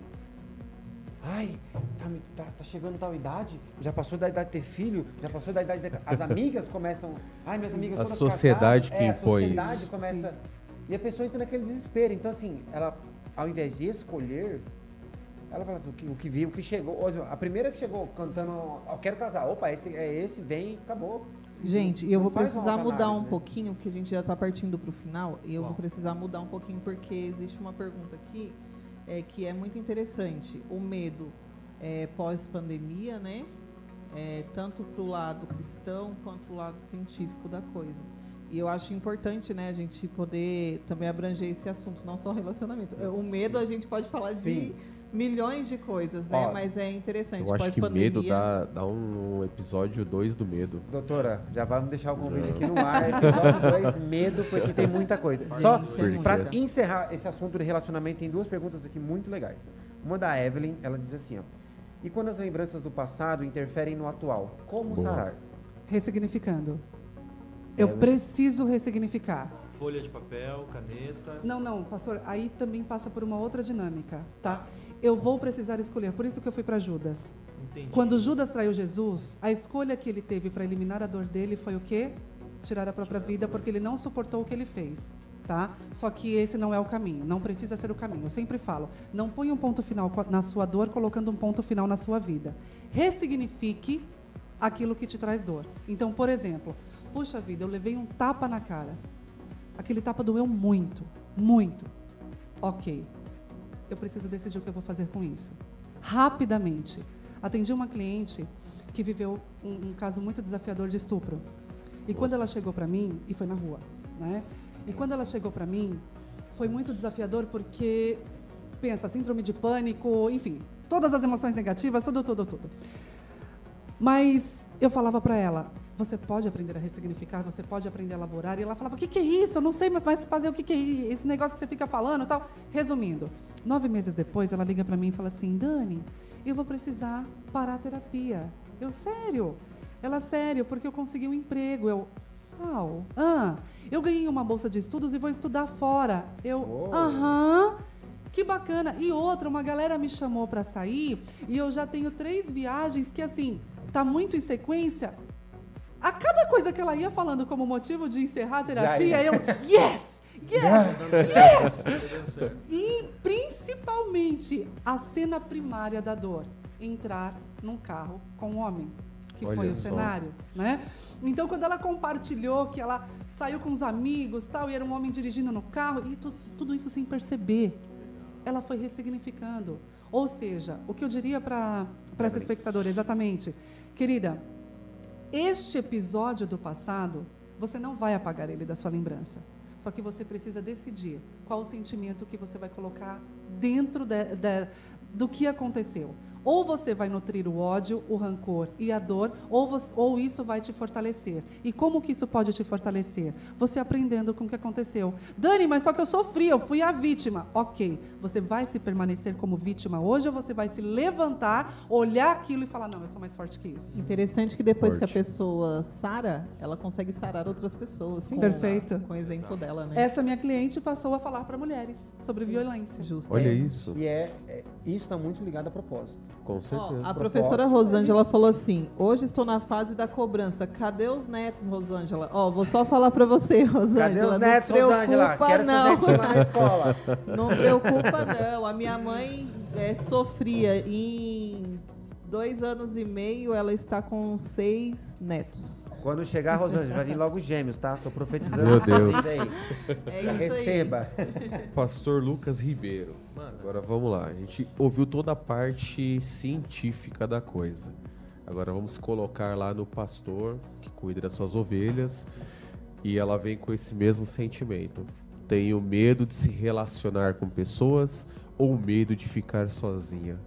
Ai, tá, me- tá- tá chegando tal idade, já passou da idade de ter filho, já passou da idade de... As amigas começam... Ai, minhas amigas A todas sociedade casadas. que é, impõe a sociedade isso. começa... E a pessoa entra naquele desespero. Então, assim, ela, ao invés de escolher, ela fala assim, o que, o que viu, o que chegou. Olha, A primeira que chegou cantando, eu quero casar. Opa, esse é esse, vem e acabou. Gente, eu vou precisar mudar um autoanálise, né? pouquinho, porque a gente já está partindo para o final, e eu vou Bom. precisar mudar um pouquinho, porque existe uma pergunta aqui é, que é muito interessante. O medo é, pós-pandemia, né? É, tanto para o lado cristão quanto o lado científico da coisa. E eu acho importante, né, a gente poder também abranger esse assunto, não só relacionamento. O medo a gente pode falar de Sim. Milhões de coisas, né? Ó, Mas é interessante. Eu acho que medo dá, dá um episódio 2 do medo. Doutora, já vamos deixar o convite aqui no ar. Episódio 2, medo, porque tem muita coisa. Só é para encerrar esse assunto de relacionamento, tem duas perguntas aqui muito legais. Uma da Evelyn, ela diz assim, ó. E quando as lembranças do passado interferem no atual, como Boa. sarar? Ressignificando. Eu É, preciso ressignificar. Folha de papel, caneta. Não, não, pastor, aí também passa por uma outra dinâmica, tá? Eu vou precisar escolher, por isso que eu fui para Judas. Entendi. Quando Judas traiu Jesus, a escolha que ele teve para eliminar a dor dele foi o quê? Tirar a própria vida, porque ele não suportou o que ele fez, tá? Só que esse não é o caminho, não precisa ser o caminho. Eu sempre falo, não põe um ponto final na sua dor colocando um ponto final na sua vida. Ressignifique aquilo que te traz dor. Então, por exemplo, puxa vida, eu levei um tapa na cara. Aquele tapa doeu muito, muito. Ok. Eu preciso decidir o que eu vou fazer com isso. Rapidamente. Atendi uma cliente que viveu um, um caso muito desafiador de estupro. E quando ela chegou para mim, e foi na rua, né? E quando ela chegou para mim, foi muito desafiador porque, pensa, síndrome de pânico, enfim, todas as emoções negativas, tudo, tudo, tudo. Mas eu falava para ela, você pode aprender a ressignificar, você pode aprender a elaborar. E ela falava, o que, que é isso? Eu não sei mais fazer o que, que é esse negócio que você fica falando e tal. Resumindo, nove meses depois, ela liga para mim e fala assim, Dani, eu vou precisar parar a terapia. Eu, sério? Ela, sério, porque eu consegui um emprego. Eu, Uau. Ah, eu ganhei uma bolsa de estudos e vou estudar fora. Eu, aham. Que bacana. E outra, uma galera me chamou para sair e eu já tenho três viagens que, assim, tá muito em sequência. A cada coisa que ela ia falando como motivo de encerrar a terapia, ia. eu, yes! Yes! Certo. E principalmente a cena primária da dor, entrar num carro com um homem, que Olha foi o só. cenário, né? Então quando ela compartilhou que ela saiu com os amigos, tal, e era um homem dirigindo no carro e tudo isso sem perceber, ela foi ressignificando. Ou seja, o que eu diria para essa espectadora exatamente, querida, este episódio do passado, você não vai apagar ele da sua lembrança. Só que você precisa decidir qual o sentimento que você vai colocar dentro de- de- do que aconteceu. Ou você vai nutrir o ódio, o rancor e a dor, ou, você- ou isso vai te fortalecer. E como que isso pode te fortalecer? Você aprendendo com o que aconteceu. Dani, mas só que eu sofri, eu fui a vítima. Ok, você vai se permanecer como vítima hoje ou você vai se levantar, olhar aquilo e falar, não, eu sou mais forte que isso. Interessante que depois que a Forte. pessoa sara, ela consegue sarar outras pessoas. Sim. com- Perfeito. Com o exemplo dela, né? Essa minha cliente passou a falar para mulheres sobre violência. Justo. Olha É. isso. E é, é- isso está muito ligado a propósito. Com Ó, certeza. a professora Rosângela falou assim: hoje estou na fase da cobrança. Cadê os netos, Rosângela? Ó, vou só falar pra você, Rosângela. Cadê os não netos, Rosângela? preocupa, Quero não. seus lá na escola. Não preocupa, não. A minha mãe é, sofria. Em dois anos e meio, ela está com seis netos. Quando chegar, Rosângela, vai vir logo os gêmeos, tá? Tô profetizando. Meu essa Deus. É isso aí. Receba. Pastor Lucas Ribeiro. Mano, Agora vamos lá. A gente ouviu toda a parte científica da coisa. Agora vamos colocar lá no pastor que cuida das suas ovelhas e ela vem com esse mesmo sentimento. Tenho medo de se relacionar com pessoas ou medo de ficar sozinha.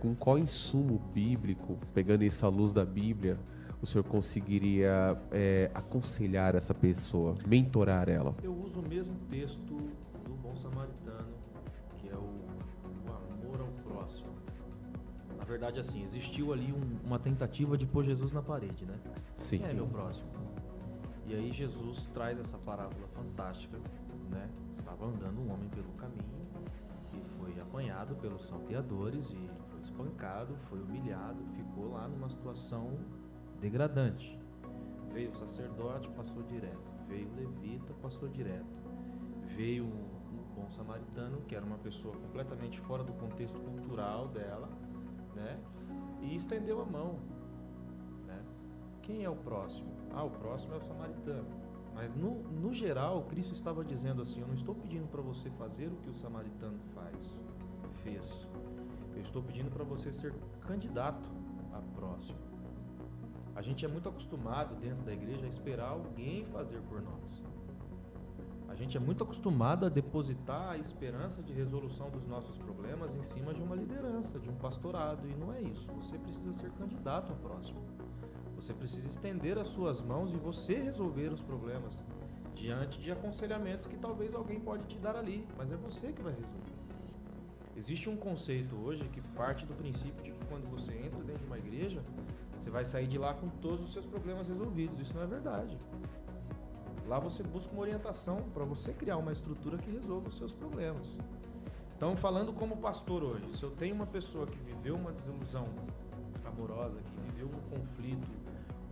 Com qual insumo bíblico, pegando isso à luz da Bíblia, o senhor conseguiria é, aconselhar essa pessoa, mentorar ela? Eu uso o mesmo texto do Bom Samaritano, que é o, o amor ao próximo. Na verdade, assim, existiu ali um- uma tentativa de pôr Jesus na parede, né? Sim, Quem é sim. meu próximo? E aí Jesus traz essa parábola fantástica, né? Estava andando um homem pelo caminho e foi apanhado pelos salteadores e foi espancado, foi humilhado, ficou lá numa situação degradante. Veio o sacerdote, passou direto. Veio o levita, passou direto. Veio um, bom samaritano, que era uma pessoa completamente fora do contexto cultural dela, né? E estendeu a mão, né? Quem é o próximo? Ah, o próximo é o samaritano. Mas no, no geral, Cristo estava dizendo assim: Eu não estou pedindo para você fazer o que o samaritano faz, fez. Eu estou pedindo para você ser candidato a próximo. A gente é muito acostumado dentro da igreja a esperar alguém fazer por nós. A gente é muito acostumado a depositar a esperança de resolução dos nossos problemas em cima de uma liderança, de um pastorado, e não é isso. Você precisa ser candidato ao próximo. Você precisa estender as suas mãos e você resolver os problemas diante de aconselhamentos que talvez alguém pode te dar ali, mas é você que vai resolver. Existe um conceito hoje que parte do princípio de que quando você entra dentro de uma igreja, você vai sair de lá com todos os seus problemas resolvidos. Isso não é verdade. Lá você busca uma orientação para você criar uma estrutura que resolva os seus problemas. Então, falando como pastor hoje, se eu tenho uma pessoa que viveu uma desilusão amorosa, que viveu um conflito,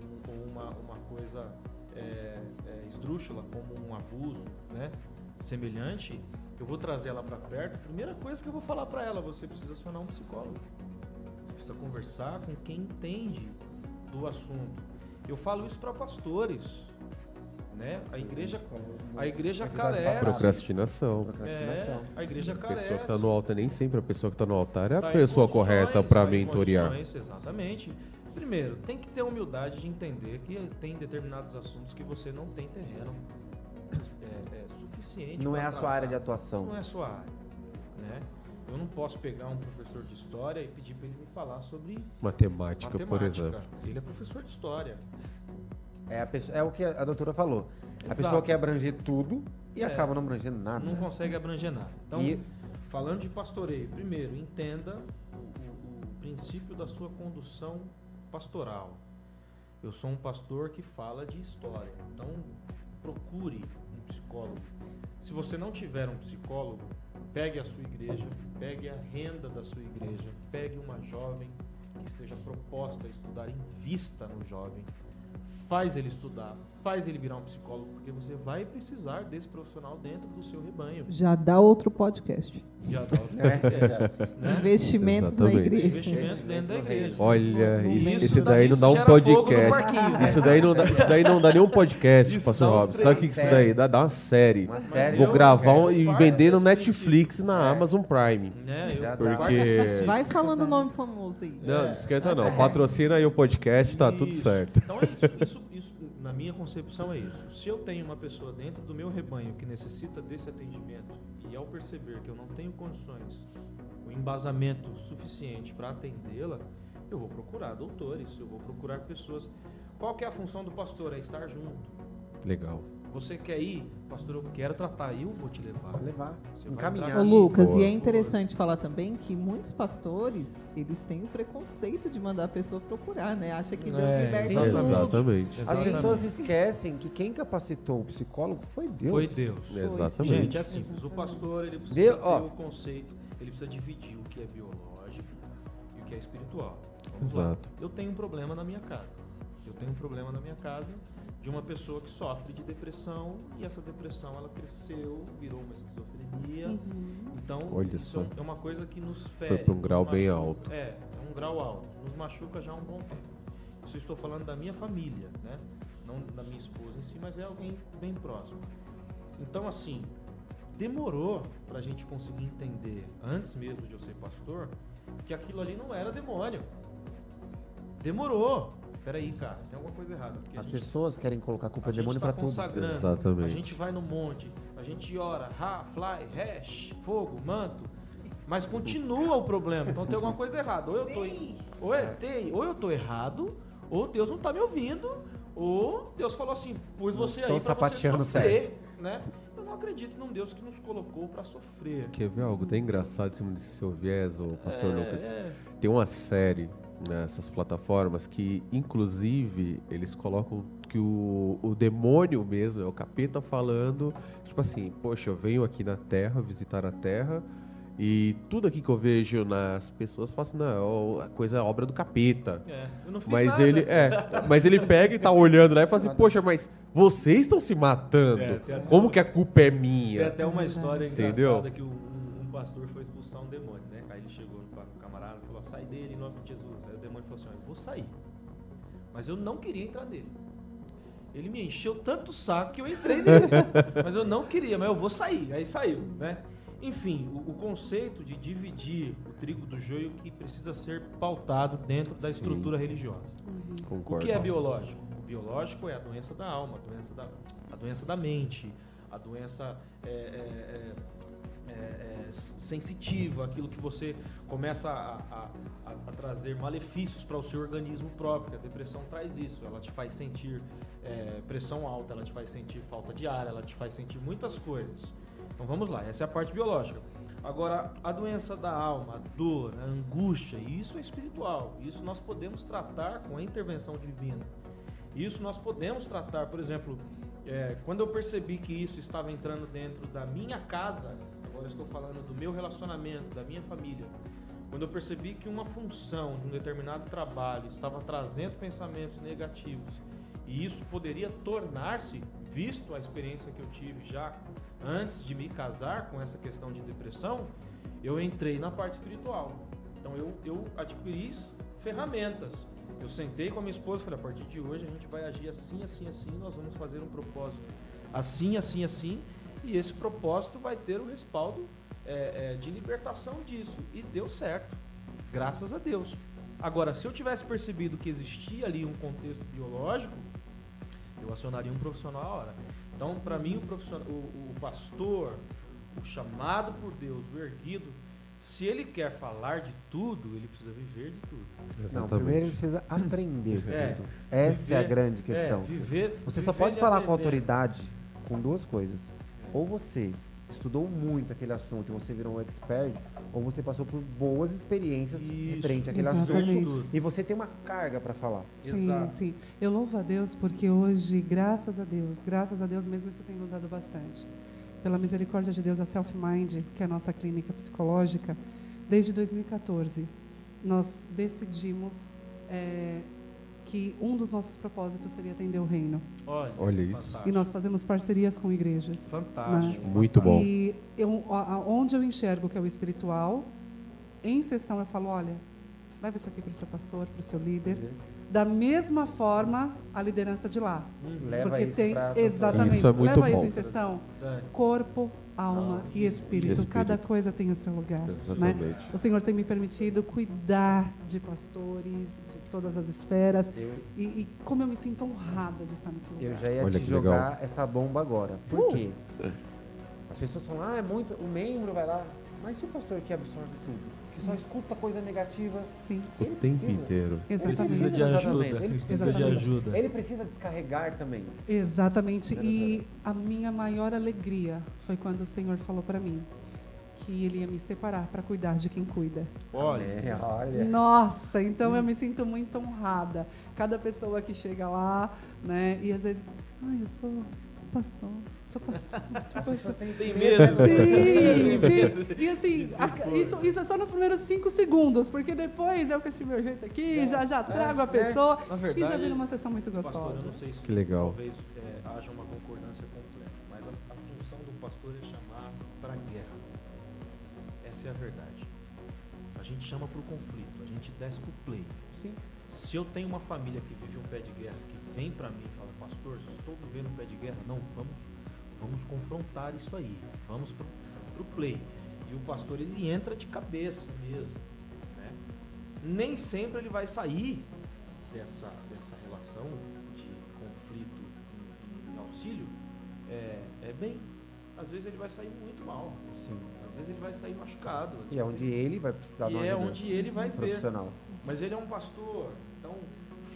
um, ou uma, uma coisa é, é, esdrúxula, como um abuso, né, semelhante, eu vou trazer ela para perto. Primeira coisa que eu vou falar para ela, você precisa acionar um psicólogo. Precisa conversar com quem entende do assunto. Eu falo isso para pastores, né? A igreja, a igreja carece. Procrastinação. Procrastinação. É, a igreja A carece. pessoa que está no altar, nem sempre a pessoa que está no altar é a Tá em pessoa condições, correta para tá em mentorear. Exatamente. Primeiro, tem que ter a humildade de entender que tem determinados assuntos que você não tem terreno é, é suficiente. Não é a sua tratar. área de atuação. Não é a sua área. Né? Eu não posso pegar um professor de história e pedir para ele me falar sobre Matemática, matemática. por exemplo. Ele é professor de história. É, a pessoa- é o que a doutora falou. A Exato. pessoa quer abranger tudo e É. acaba não abrangendo nada. Não consegue abranger nada. Então, E- falando de pastoreio, primeiro, entenda o, o- o princípio da sua condução pastoral. Eu sou um pastor que fala de história, então procure um psicólogo. Se você não tiver um psicólogo, pegue a sua igreja, pegue a renda da sua igreja, pegue uma jovem que esteja proposta a estudar, invista no jovem, faz ele estudar, faz ele virar um psicólogo, porque você vai precisar desse profissional dentro do seu rebanho. Já dá outro podcast. Já dá o- É, né? Investimentos na Exatamente. igreja. Investimentos dentro da igreja. Olha, isso- esse Isso daí não isso dá um podcast. Isso daí não dá, isso daí não dá nenhum podcast, Isso pastor dá uns Rob. Sabe o que, que isso daí dá? Dá uma série. Uma série. Vou eu- gravar um, e vender no Netflix e na É. Amazon Prime. Eu Já dá. parto Porque-. Vai falando o nome famoso aí. Não, É. não esquenta não. Patrocina aí o podcast, tá tudo Isso. certo. Então é isso, isso, isso, na minha concepção é isso. Se eu tenho uma pessoa dentro do meu rebanho que necessita desse atendimento e ao perceber que eu não tenho condições, o embasamento suficiente para atendê-la, eu vou procurar doutores, eu vou procurar pessoas. Qual que é a função do pastor? É estar junto. Legal. Você quer ir, pastor, eu quero tratar, eu vou te levar. Vai levar. Você vai Encaminhar. Ô. Lucas, Boa. e é interessante falar também que muitos pastores, eles têm o preconceito de mandar a pessoa procurar, né? Acha que Deus É, liberta exatamente. tudo. Exatamente. As Exatamente. pessoas esquecem que quem capacitou o psicólogo foi Deus. Foi Deus. Exatamente. Gente, é simples. O pastor ele precisa Deu- ter ó. o conceito, ele precisa dividir o que é biológico e o que é espiritual. Vamos lá. Exato. Eu tenho um problema na minha casa. Eu tenho um problema na minha casa de uma pessoa que sofre de depressão e essa depressão ela cresceu, virou uma esquizofrenia. Então, Olha isso só. é uma coisa que nos fere. pra um nos grau bem machuca. alto. É, é um grau alto. Nos machuca já há um bom tempo. Isso eu estou falando da minha família, né? Não da minha esposa em si, mas é alguém bem próximo. Então, assim, demorou para a gente conseguir entender, antes mesmo de eu ser pastor, que aquilo ali não era demônio. Demorou. Peraí, cara, tem alguma coisa errada. As gente pessoas querem colocar a culpa a de demônio tá pra tudo. Exatamente. A gente vai no monte, a gente ora, ra, fly, hash, fogo, manto. Mas continua o problema. Então tem alguma coisa errada. Ou eu tô, ou, é, tem, ou eu tô errado, ou Deus não tá me ouvindo, ou Deus falou assim, pus você aí pra você sapateando sofrer, né? Eu não acredito num Deus que nos colocou pra sofrer. Quer ver algo bem engraçado em cima desse seu viés, ô pastor É, Lucas? é. Tem uma série nessas plataformas que, inclusive, eles colocam que o, o demônio mesmo, é o capeta falando, tipo assim, poxa, eu venho aqui na Terra, visitar a Terra, e tudo aqui que eu vejo nas pessoas, fala assim, não, a coisa é obra do capeta. É, eu não fiz Mas nada. ele, é, mas ele pega e tá olhando lá e fala assim, poxa, mas vocês estão se matando. É, tem Como uma- que a culpa é Tem minha? até uma história Entendeu? engraçada que um, um- um pastor foi expulsar um demônio, né? Aí ele chegou no, camarada e falou, sai dele em nome de Jesus. Aí o demônio falou assim, "Ó, eu vou sair. Mas eu não queria entrar nele. Ele me encheu tanto o saco que eu entrei nele. mas eu não queria, mas eu vou sair. Aí saiu, né? Enfim, o, o conceito de dividir o trigo do joio que precisa ser pautado dentro da Sim. estrutura religiosa. O Concordo. que é biológico? O biológico é a doença da alma, a doença da, a doença da mente, a doença é, é, é, é, é, aquilo que você começa a, a- a- a trazer malefícios para o seu organismo próprio. A depressão traz isso, ela te faz sentir é, pressão alta, ela te faz sentir falta de ar, ela te faz sentir muitas coisas. Então vamos lá, essa é a parte biológica. Agora, a doença da alma, a dor, a angústia, isso é espiritual. Isso nós podemos tratar com a intervenção divina. Isso nós podemos tratar, por exemplo, é, quando eu percebi que isso estava entrando dentro da minha casa, estou falando do meu relacionamento, da minha família. Quando eu percebi que uma função de um determinado trabalho estava trazendo pensamentos negativos e isso poderia tornar-se, visto a experiência que eu tive já antes de me casar com essa questão de depressão, eu entrei na parte espiritual. Então eu, eu adquiri ferramentas. Eu sentei com a minha esposa e falei, a partir de hoje a gente vai agir assim, assim, assim, nós vamos fazer um propósito assim, assim, assim, e esse propósito vai ter o respaldo é, é, de libertação disso. E deu certo, graças a Deus. Agora, se eu tivesse percebido que existia ali um contexto biológico, eu acionaria um profissional a hora. Então, para mim, o, profissional, o, o pastor, o chamado por Deus, o erguido, se ele quer falar de tudo, ele precisa viver de tudo. Não, Exatamente. primeiro ele precisa aprender É, tudo. Essa é a viver- grande questão. É, viver, Você só viver pode e falar com aprender. autoridade com duas coisas. Ou você estudou muito aquele assunto e você virou um expert, ou você passou por boas experiências Isso. referente àquele Exatamente. assunto e você tem uma carga para falar. Sim, Exato. sim. Eu louvo a Deus porque hoje, graças a Deus, graças a Deus mesmo, isso tem mudado bastante. Pela misericórdia de Deus, a Self Mind, que é a nossa clínica psicológica, desde 2014, nós decidimos eh, que um dos nossos propósitos seria atender o reino. Olha, Olha isso. fantástico. E nós fazemos parcerias com igrejas. Fantástico. Muito bom. E eu, a- onde eu enxergo que é o espiritual, em sessão eu falo, olha, leva isso aqui para o seu pastor, para o seu líder. Da mesma forma, a liderança de lá. Uhum. Leva Porque isso tem pra- exatamente. Isso é muito leva bom. isso em sessão. Corpo, alma e e espírito. espírito. Cada coisa tem o seu lugar. Né? Exatamente. O Senhor tem me permitido cuidar de pastores, de todas as esferas. Eu, E, e como eu me sinto honrada de estar nesse eu lugar. já ia Olha te que jogar legal. essa bomba agora. Por Uh! quê? As pessoas falam, ah, é muito. O membro vai lá. Mas e o pastor que absorve tudo? Que só escuta coisa negativa? Sim, O Ele tempo precisa. inteiro. Ele exatamente. Precisa de ajuda. Ele precisa, Precisa de ajuda. Ele precisa descarregar também. Exatamente. E a minha maior alegria foi quando o Senhor falou para mim que Ele ia me separar para cuidar de quem cuida. Olha, É, olha. Nossa, então eu me sinto muito honrada. Cada pessoa que chega lá, né? E às vezes, ai, eu sou, sou pastor, pastor, pastor. tem medo. Tem, tem. E assim, a- isso, isso é só nos primeiros cinco segundos, porque depois eu com esse meu jeito aqui, já, já trago a é. pessoa Na e verdade, já vira uma sessão muito Pastor, gostosa. eu não sei se Que legal. talvez é, haja uma concordância completa, mas a, a função do pastor é chamar para a guerra. Essa é a verdade. A gente chama para o conflito, a gente desce para o play. Sim. Se eu tenho uma família que vive um pé de guerra, que vem para mim e fala, pastor, estou vivendo um pé de guerra, não, vamos, vamos confrontar isso aí, vamos para o play. E o pastor ele entra de cabeça mesmo. Né? Nem sempre ele vai sair dessa, dessa relação de conflito e, auxílio é, é bem. Às vezes ele vai sair muito mal. Sim. Às vezes ele vai sair machucado. E é onde ele vai precisar de uma é ajuda onde ele vai ver. profissional. Mas ele é um pastor, então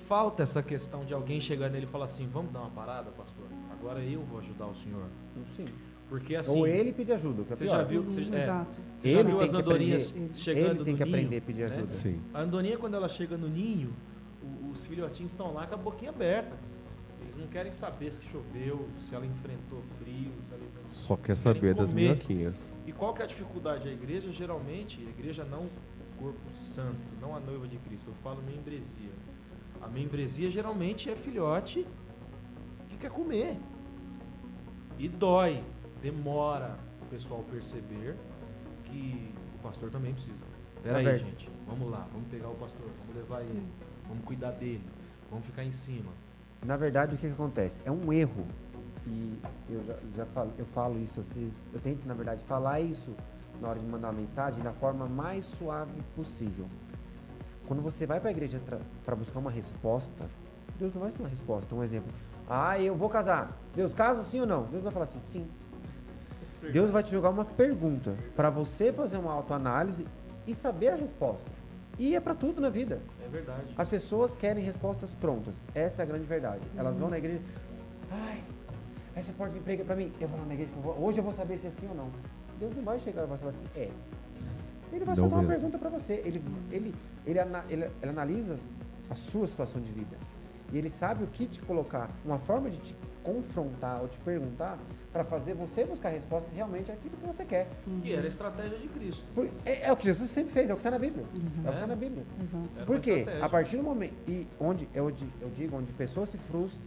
falta essa questão de alguém chegar nele e falar assim: vamos dar uma parada, pastor? Agora eu vou ajudar o senhor. Sim. Porque assim. Ou ele pedir ajuda, que é Você pior. já viu? Você, é, Exato. você já Ele viu tem as andorinhas aprender- chegando Ele tem no que aprender ninho, a pedir né? ajuda. Sim. A andorinha, quando ela chega no ninho, os filhotinhos estão lá com a boquinha aberta. Eles não querem saber se choveu, se ela enfrentou frio, se ela Só quer saber das minhoquinhas. E qual que é a dificuldade? A igreja, geralmente, a igreja não o corpo santo, não a noiva de Cristo. Eu falo membresia. A membresia, geralmente, é filhote que quer comer. E dói, demora o pessoal perceber que o pastor também precisa. Peraí, Na ver- gente, vamos lá, vamos pegar o pastor, vamos levar ele, Sim. vamos cuidar dele, vamos ficar em cima. Na verdade, o que, que acontece? É um erro. E eu já, já falo, eu falo isso, vocês, eu tento, na verdade, falar isso na hora de mandar uma mensagem da forma mais suave possível. Quando você vai para a igreja para buscar uma resposta, Deus não vai te dar uma resposta. Um exemplo. Ah, eu vou casar. Deus, caso sim ou não? Deus vai falar assim, sim. Deus vai te jogar uma pergunta para você fazer uma autoanálise e saber a resposta. E é para tudo na vida. É verdade. As pessoas querem respostas prontas. Essa é a grande verdade. Elas vão na igreja. Ai, essa porta de emprego é pra mim. Eu vou lá na igreja. eu vou- hoje eu vou saber se é sim ou não. Deus não vai chegar e vai falar assim, é. Ele vai Não só dar uma pergunta pra você. Ele, ele, ele, ele, ele analisa a sua situação de vida. E ele sabe o que te colocar, uma forma de te confrontar ou te perguntar para fazer você buscar respostas realmente aquilo que você quer. E era a estratégia de Cristo. Por- é, é o que Jesus sempre fez, é o que está na Bíblia. É o que Exato. está na Bíblia. Exato. Por quê? A partir do momento. E onde eu, eu digo, onde pessoas se frustram.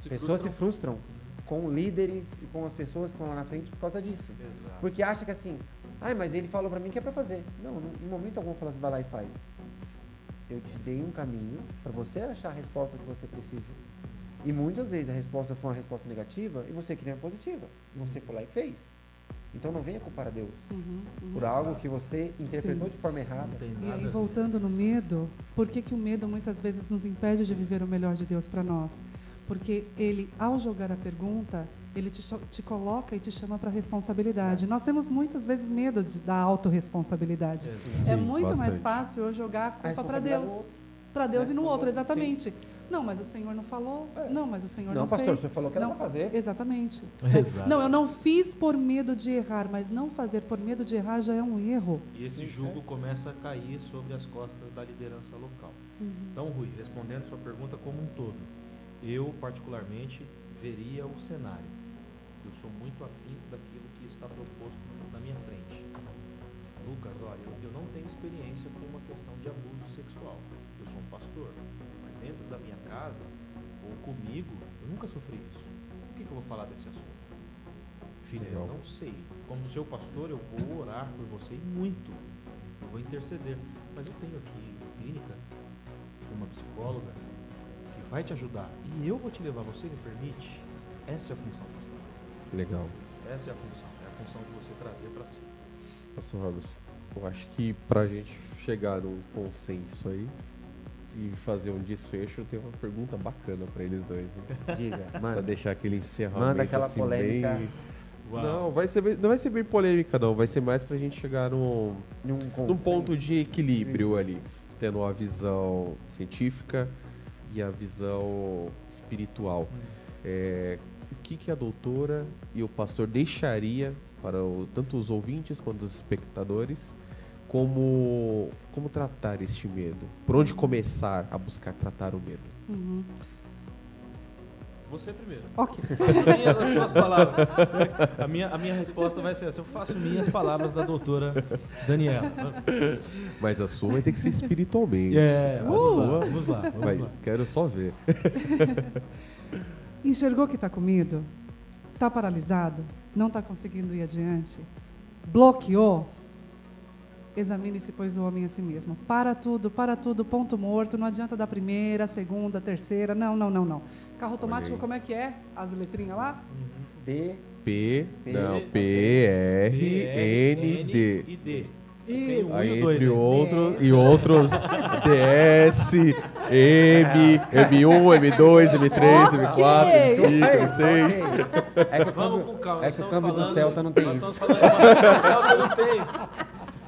Se pessoas frustram. se frustram com líderes e com as pessoas que estão lá na frente por causa disso. Exato. Porque acha que assim, ai, mas ele falou pra mim que é pra fazer. Não, no- em momento algum fala assim, vai lá e faz. Eu te dei um caminho pra você achar a resposta que você precisa. E muitas vezes a resposta foi uma resposta negativa e você queria uma positiva. E você foi lá e fez. Então não venha culpar a Deus Uhum, uhum. por algo que você interpretou Sim. de forma errada. E ver. voltando no medo, por que, que o medo muitas vezes nos impede de viver o melhor de Deus para nós? Porque ele, ao jogar a pergunta, ele te, te coloca e te chama para responsabilidade. Nós temos muitas vezes medo de, da autorresponsabilidade. É Sim, muito mais bastante. fácil eu jogar a culpa para responsabilidade Deus. Para Deus né? e no outro, Sim. exatamente. Não, mas o Senhor não falou. É. Não, mas o Senhor não, Não, pastor, fez. você falou que era Não, pra fazer. Exatamente. Exato. Não, eu não fiz por medo de errar, mas não fazer por medo de errar já é um erro. E esse jugo começa a cair sobre as costas da liderança local. Então, Rui, respondendo sua pergunta como um todo, eu particularmente veria o cenário. Eu sou muito afim daquilo que está proposto na minha frente. Lucas, olha, eu, não tenho experiência com uma questão de abuso sexual. Eu sou um pastor, mas dentro da minha casa ou comigo, eu nunca sofri isso. Por que, que eu vou falar desse assunto? Filha, eu não sei. Como seu pastor, eu vou orar por você e muito. Eu vou interceder. Mas eu tenho aqui clínica, uma psicóloga vai te ajudar. E eu vou te levar. Você me permite? Essa é a função, pastor. Legal. Essa é a função. É a função de você trazer para si. Pastor Robson, eu acho que pra gente chegar num consenso aí e fazer um desfecho, eu tenho uma pergunta bacana pra eles dois. hein? Diga, Pra manda. deixar aquele encerramento Manda aquela assim, polêmica. bem- Não, vai ser bem- não vai ser bem polêmica não, vai ser mais pra gente chegar num, Num, num ponto de equilíbrio ali, tendo a visão científica e a visão espiritual. É, o que, que a doutora e o pastor deixaria para o- tanto os ouvintes quanto os espectadores como, como tratar este medo? Por onde começar a buscar tratar o medo? Uhum. Você primeiro. Ok. Faço minhas as suas palavras. A minha, a minha resposta vai ser essa. Eu faço minhas palavras da doutora Daniela. Mas a sua vai ter que ser espiritualmente. É, a sua vamos lá, vamos vai- lá. quero só ver. Enxergou que está com medo? Está paralisado? Não está conseguindo ir adiante? Bloqueou? Examine-se, pois, o homem a si mesmo. Para tudo, para tudo, ponto morto. Não adianta dar primeira, segunda, terceira. Não, não, não, não. Carro automático, como é que é? As letrinhas lá? D. P, P- não, P, R, N, D. e D. Isso. Um Aí e o dois entre aí. outros e outros DS, M, M1, M2, M3, M4, M5, M6. É que o Vamos câmbio, com calma. é que o câmbio do falando- Celta não tem isso. estamos falando de uma- o Celta não tem.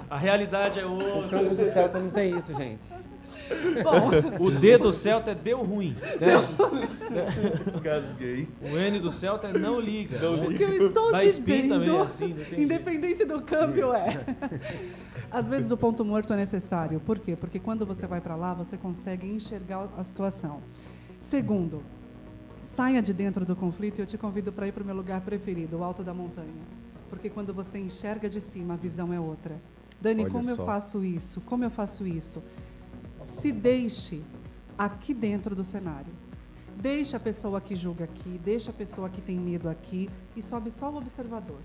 A realidade é O outra. câmbio do Celta não tem isso, gente. Bom, O D do Celta é deu ruim. né? Gasguei. O N do Celta é não liga. né? o que eu estou Da é dizendo, assim, não tem jeito. independente do câmbio, é. Às vezes o ponto morto é necessário. Por quê? Porque quando você vai para lá, você consegue enxergar a situação. Segundo, saia de dentro do conflito e eu te convido para ir para o meu lugar preferido, o alto da montanha. Porque quando você enxerga de cima, a visão é outra. Dani, Olha como eu só. faço isso? Como eu faço isso? Se deixe aqui dentro do cenário. Deixa a pessoa que julga aqui, deixa a pessoa que tem medo aqui e sobe só o observador.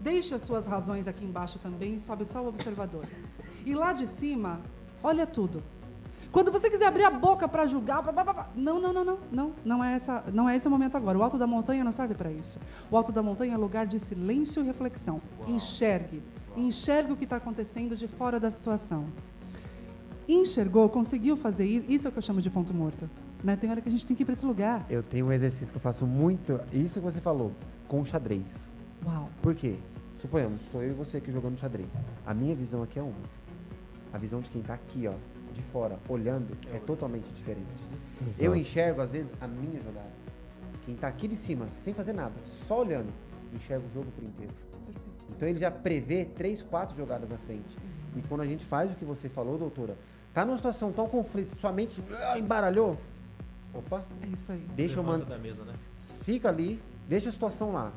Deixe as suas razões aqui embaixo também e sobe só o observador. E lá de cima, olha tudo. Quando você quiser abrir a boca para julgar, pá, pá, pá, não, não, não, não, não, não é essa, não é esse o momento agora. O alto da montanha não serve para isso. O alto da montanha é lugar de silêncio e reflexão. Enxergue, enxergue o que está acontecendo de fora da situação. Enxergou, conseguiu fazer isso, isso é o que eu chamo de ponto morto. Né? Tem hora que a gente tem que ir para esse lugar. Eu tenho um exercício que eu faço muito, isso que você falou, com xadrez. Uau. Por quê? Suponhamos, estou eu e você aqui jogando xadrez. A minha visão aqui é uma. A visão de quem está aqui, ó, de fora, olhando, é totalmente diferente. Eu enxergo, às vezes, a minha jogada. Quem está aqui de cima, sem fazer nada, só olhando, enxerga o jogo por inteiro. Então ele já prevê três, quatro jogadas à frente. E quando a gente faz o que você falou, doutora, tá numa situação tão conflito, sua mente ah, embaralhou. Opa, É isso aí. deixa eu mandar. da mesa, né? Fica ali, deixa a situação lá.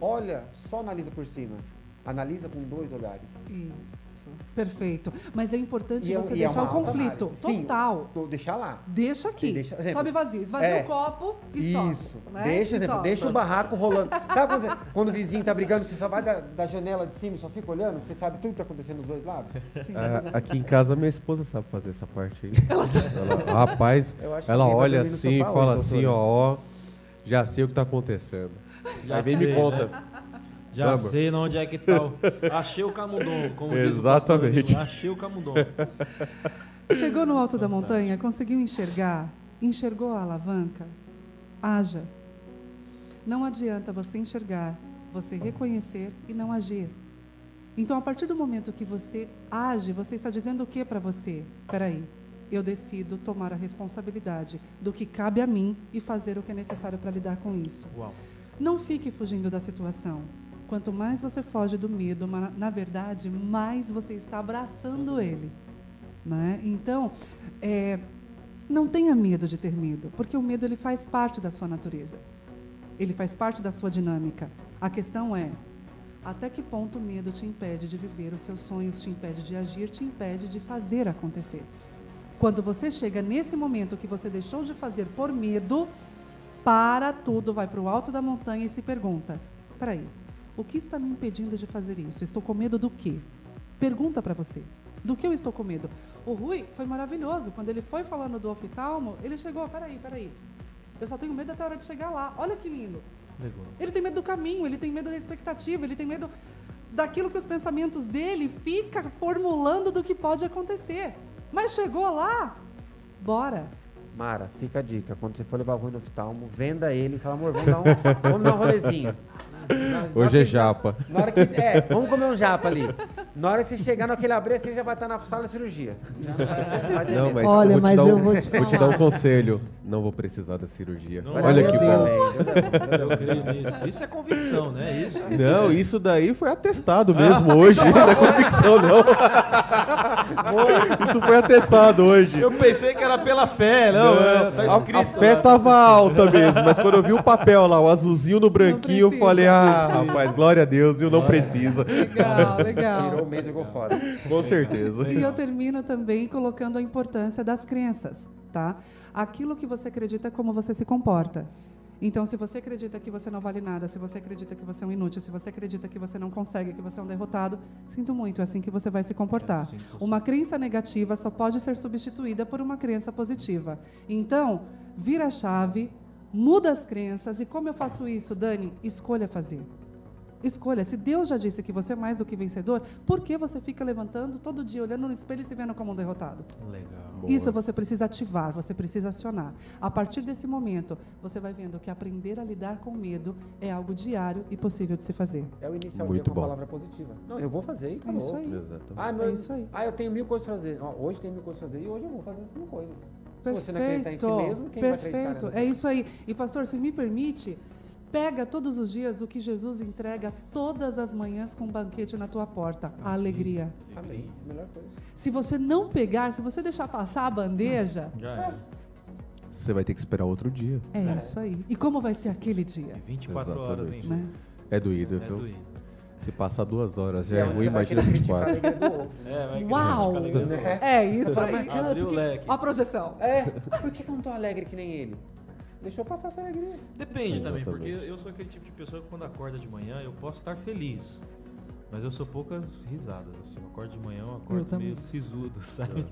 Olha, só analisa por cima. Analisa com dois olhares. Isso. Perfeito. Mas é importante E é- você é deixar uma o conflito. análise. Sim. Total. Tô- Deixar lá. Deixa aqui. Deixa- exemplo, sobe vazio. Esvazia é, o copo e sobe. Isso. né? Deixa, exemplo, sobe. deixa o barraco rolando. Sabe quando, quando o vizinho tá brigando, que você só vai da, da janela de cima e só fica olhando? Você sabe tudo que tá acontecendo dos dois lados? Ah, aqui em casa, minha esposa sabe fazer essa parte aí. Ela, rapaz, ela alguém vai olha assim e fala hoje, assim, doutora. ó, ó, já sei o que tá acontecendo. Já Aí vem sei, me conta. Já sei onde é que tá. o- Achei o camundongo, como diz o Exatamente. pastor Emílio, Achei o camundongo. Chegou no alto da montanha, conseguiu enxergar, enxergou a alavanca, haja. Não adianta você enxergar, você reconhecer e não agir. Então, a partir do momento que você age, você está dizendo o que para você? Peraí, eu decido tomar a responsabilidade do que cabe a mim e fazer o que é necessário para lidar com isso. Uau. Não fique fugindo da situação. Quanto mais você foge do medo, na verdade, mais você está abraçando ele. Né? Então, é, não tenha medo de ter medo, porque o medo ele faz parte da sua natureza. Ele faz parte da sua dinâmica. A questão é, até que ponto o medo te impede de viver os seus sonhos, te impede de agir, te impede de fazer acontecer. Quando você chega nesse momento que você deixou de fazer por medo, para tudo, vai para o alto da montanha e se pergunta: peraí, o que está me impedindo de fazer isso? Estou com medo do quê? Pergunta para você: do que eu estou com medo? O Rui foi maravilhoso. Quando ele foi falando do oftalmo, ele chegou: peraí, peraí. Eu só tenho medo até a hora de chegar lá. Olha que lindo. Legal. Ele tem medo do caminho, ele tem medo da expectativa, ele tem medo daquilo que os pensamentos dele fica formulando do que pode acontecer. Mas chegou lá, bora. Mara, fica a dica. Quando você for levar o Rui no oftalmo, venda ele e fala, amor, vamos dar um, vamos dar um rolezinho. Hora Hoje é que- japa. Na hora que, é, vamos comer um japa ali. Na hora que você chegar naquele abrir, assim, já vai estar na sala de cirurgia. Não, mas Olha, vou te mas eu um, vou te dar um conselho. Não vou precisar da cirurgia. Não, Olha que bom. Eu creio nisso. Isso é convicção, né? Isso é Não, isso daí foi atestado mesmo hoje. Não é convicção, não. Isso foi atestado hoje. Eu pensei que era pela fé, não. é, tá a, escrito a fé lá. tava alta mesmo, mas quando eu vi o papel lá, o azulzinho no branquinho, eu falei, ah, rapaz, glória a Deus, viu? Não precisa. Legal, legal. Tirou o medo e jogou fora. Com certeza. E eu termino também colocando a importância das crenças, tá? Aquilo que você acredita é como você se comporta. Então, se você acredita que você não vale nada, se você acredita que você é um inútil, se você acredita que você não consegue, que você é um derrotado, sinto muito, é assim que você vai se comportar. Uma crença negativa só pode ser substituída por uma crença positiva. Então, vira a chave, muda as crenças e como eu faço isso, Dani? Escolha fazer. Escolha. Se Deus já disse que você é mais do que vencedor, por que você fica levantando todo dia, olhando no espelho e se vendo como um derrotado? Legal. Isso você precisa ativar, você precisa acionar. A partir desse momento, você vai vendo que aprender a lidar com medo é algo diário e possível de se fazer. É o iniciar o Muito dia com bom. palavra positiva. Não, eu vou fazer e É acabou. isso aí. Ah, É meu, isso aí. ah, eu tenho mil coisas pra fazer. Hoje tem mil coisas pra fazer e hoje eu vou fazer as mil coisas. Se você não acreditar em si mesmo, quem vai acreditar? perfeito. né? É isso aí. E pastor, se me permite, pega todos os dias o que Jesus entrega todas as manhãs com um banquete na tua porta, a alegria. Amém. Melhor coisa. Se você não pegar, se você deixar passar a bandeja, Já é. Você vai ter que esperar outro dia. é, isso aí. E como vai ser aquele dia? 24 horas, hein, Exatamente. Né? É doído, É viu? doído. Se passar duas horas já é ruim, imagina querer criticar a 24. alegria do outro. É, vai Uau! Né? É isso aí. Abriu o leque. Ó a projeção. É, por que que eu não tô alegre que nem ele? Deixa eu passar essa alegria. Depende também, porque Exatamente. eu sou aquele tipo de pessoa que quando acorda de manhã eu posso estar feliz. Mas eu sou poucas risadas, assim. Eu acordo de manhã, eu acordo também. meio sisudo, sabe?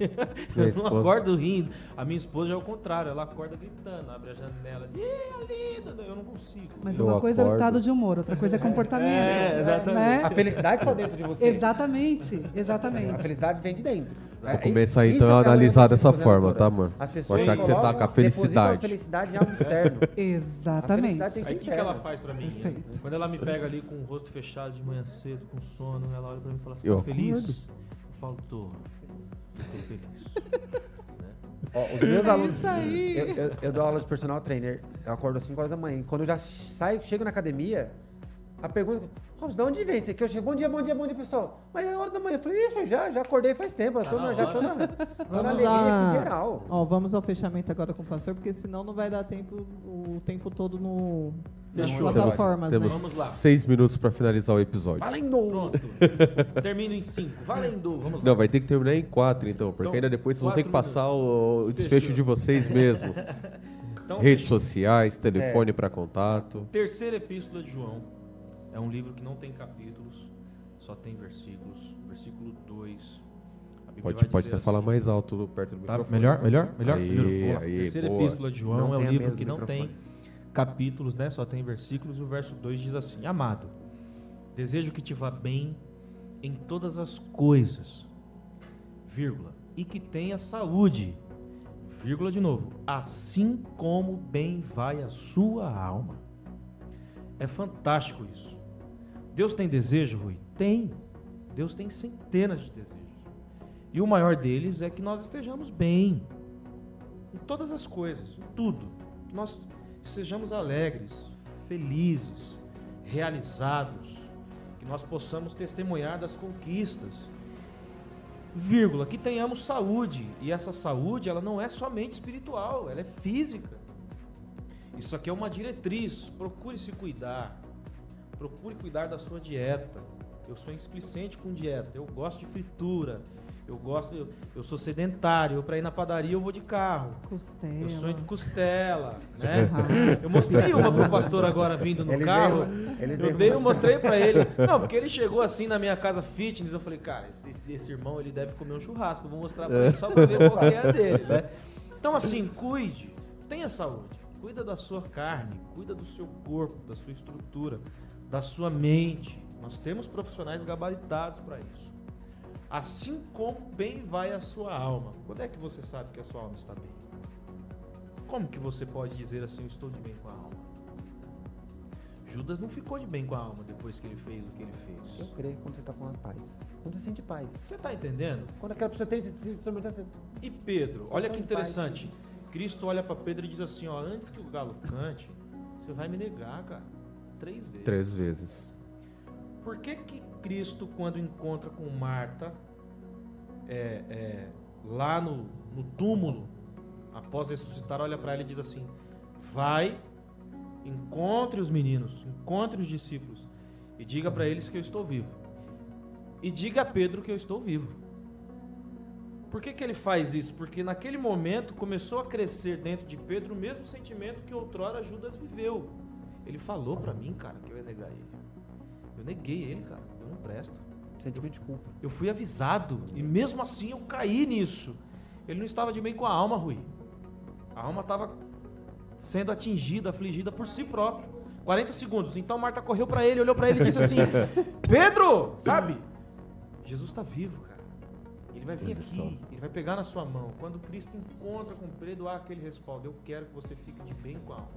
Minha Eu não acordo rindo. A minha esposa já é o contrário, ela acorda gritando, abre a janela, "Ih, linda! Eu não consigo. Mas Eu uma coisa é o estado de humor, outra coisa é comportamento. É, exatamente. né? A felicidade está dentro de você. Exatamente, A exatamente. felicidade vem de dentro. Vou É, começar então é a o que eu analisar vou dessa forma, tá, mano? As Vou pessoas achar que você tá com a felicidade. a felicidade em algo externo. Exatamente. A felicidade tem Aí o que, que interna. ela faz pra mim? Perfeito. Quando ela me pega ali com o rosto fechado de manhã cedo, com sono, ela olha pra mim e fala assim, Eu tá feliz? acordo. Eu falo, tô. Tô feliz. Ó, os meus É alunos. isso aí. Eu, eu- eu dou aula de personal trainer. Eu acordo às 5 horas da manhã. Quando eu já saio, chego na academia, a pergunta. Robson, de onde vem você? Que eu chego, bom dia, bom dia, bom dia, pessoal. Mas é hora da manhã. Eu falei, Ixi, já, já acordei faz tempo. Eu tô na, já tô na, tô na alegria aqui geral. Ó, vamos ao fechamento agora com o pastor, porque senão não vai dar tempo o tempo todo no, nas Fechou. plataformas, Temos né? Vamos lá. seis minutos pra finalizar o episódio. Valendo! Pronto. Termino em 5. Valendo. Vamos lá. Não, vai ter que terminar em quatro, então, porque Então, ainda depois vocês vão ter que passar o, o desfecho Fechou. de vocês mesmos. Então, Redes fechou. sociais, telefone pra contato. Terceira epístola de João. É um livro que não tem capítulos, só tem versículos. Versículo 2. A Bíblia Pode, pode dizer até falar assim, mais alto perto do Tá, microfone. melhor, melhor, melhor? Aí, lá. aí, Terceira boa. epístola de João Não é um livro que não tem microfone. capítulos, né? Só tem versículos. O verso 2 diz assim: Amado, desejo que te vá bem em todas as coisas, vírgula, e que tenha saúde, vírgula de novo, assim como bem vai a sua alma. É fantástico isso. Deus tem desejo, Rui? Tem. Deus tem centenas de desejos. E o maior deles é que nós estejamos bem em todas as coisas, em tudo. Que nós sejamos alegres, felizes, realizados, que nós possamos testemunhar das conquistas. Vírgula, que tenhamos saúde. E essa saúde, ela não é somente espiritual, ela é física. Isso aqui é uma diretriz. Procure se cuidar. Procure cuidar da sua dieta. Eu sou explicente com dieta. Eu gosto de fritura. Eu gosto, eu, eu sou sedentário. Eu para ir na padaria eu vou de carro. Costela. Eu sou de costela, né? Eu mostrei uma pro pastor agora vindo no Ele carro. veio- ele eu dei, eu mostrei pra ele. Não, porque ele chegou assim na minha casa fitness. Eu falei, cara, esse, esse- esse irmão ele deve comer um churrasco. Eu vou mostrar pra ele só pra ver qual que é a dele, né? Então, assim, cuide, tenha saúde. Cuida da sua carne, cuida do seu corpo, da sua estrutura, da sua mente. Nós temos profissionais gabaritados para isso. Assim como bem vai a sua alma. Quando é que você sabe que a sua alma está bem? Como que você pode dizer assim, eu estou de bem com a alma? Judas não ficou de bem com a alma depois que ele fez o que ele Eu fez. creio quando você tá com a paz. Quando você sente paz. Você está entendendo? Quando aquela pessoa tem E Pedro, olha que Então, paz, interessante. Cristo olha para Pedro e diz assim, ó, antes que o galo cante, você vai me negar, cara, três vezes. Três vezes. Por que que Cristo, quando encontra com Marta, é, é, lá no, no túmulo, após ressuscitar, olha para ela e diz assim: Vai, encontre os meninos, encontre os discípulos e diga para eles que eu estou vivo. E diga a Pedro que eu estou vivo. Por que, que ele faz isso? Porque naquele momento começou a crescer dentro de Pedro o mesmo sentimento que outrora Judas viveu. Ele falou para mim, cara, que eu ia negar ele. Eu neguei ele, cara. Eu não presto. sentimento de culpa. Eu fui avisado. E mesmo assim eu caí nisso. Ele não estava de bem com a alma, Rui. A alma estava sendo atingida, afligida por si próprio. 40 segundos. Então Marta correu pra ele, olhou pra ele e disse assim: Pedro, sabe? Jesus está vivo, cara. Ele vai vir aqui, ele vai pegar na sua mão. Quando Cristo encontra com Pedro, há aquele respaldo. Eu quero que você fique de bem com a alma.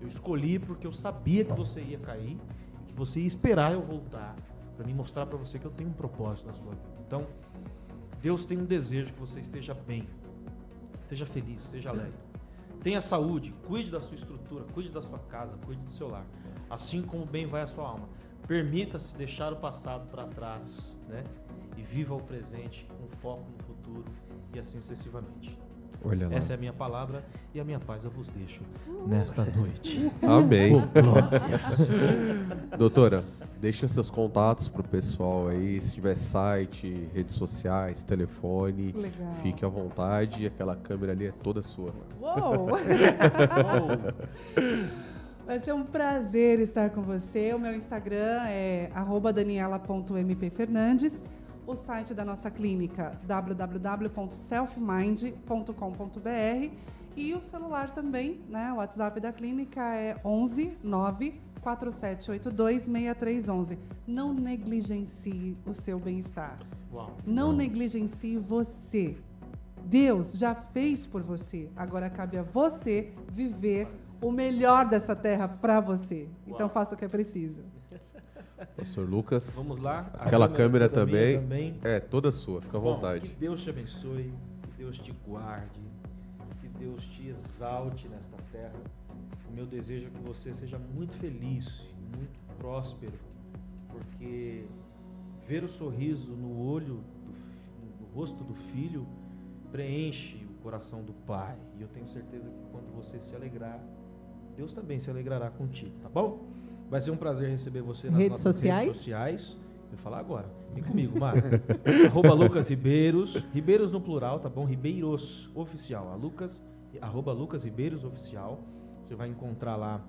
Eu escolhi porque eu sabia que você ia cair, que você ia esperar eu voltar para me mostrar para você que eu tenho um propósito na sua vida. Então, Deus tem um desejo que você esteja bem. Seja feliz, seja alegre. Tenha saúde, cuide da sua estrutura, cuide da sua casa, cuide do seu lar. Assim como bem vai a sua alma. Permita-se deixar o passado para trás, né? E viva o presente com foco no futuro e assim sucessivamente. Olha lá. Essa é a minha palavra e a minha paz eu vos deixo nesta noite. Amém. Doutora, deixa seus contatos pro pessoal aí, se tiver site, redes sociais, telefone, Legal. fique à vontade, aquela câmera ali é toda sua. Uou! Vai ser um prazer estar com você. O meu Instagram é arroba daniela.mpfernandes. O site da nossa clínica www.selfmind.com.br e o celular também, né? O WhatsApp da clínica é 11 9 4782 6311. Não negligencie o seu bem-estar. Uau. Não negligencie você. Deus já fez por você. Agora cabe a você viver o melhor dessa terra para você. Então faça o que é preciso. Pastor Lucas, Vamos lá. Aquela câmera minha também, também. é toda sua, fica à Bom, vontade. que Deus te abençoe, que Deus te guarde, que Deus te exalte nesta terra. O meu desejo é que você seja muito feliz, muito próspero, porque ver o sorriso no olho, do, no rosto do filho, preenche o coração do pai. E eu tenho certeza que quando você se alegrar, Deus também se alegrará contigo, tá bom? Vai ser um prazer receber você nas Redes nossas sociais? redes sociais. Vou falar agora. Vem comigo, Mara. arroba Lucas Ribeiros. Ribeiros no plural, tá bom? Ribeiros Oficial. A Lucas, arroba Lucas Ribeiros Oficial. Você vai encontrar lá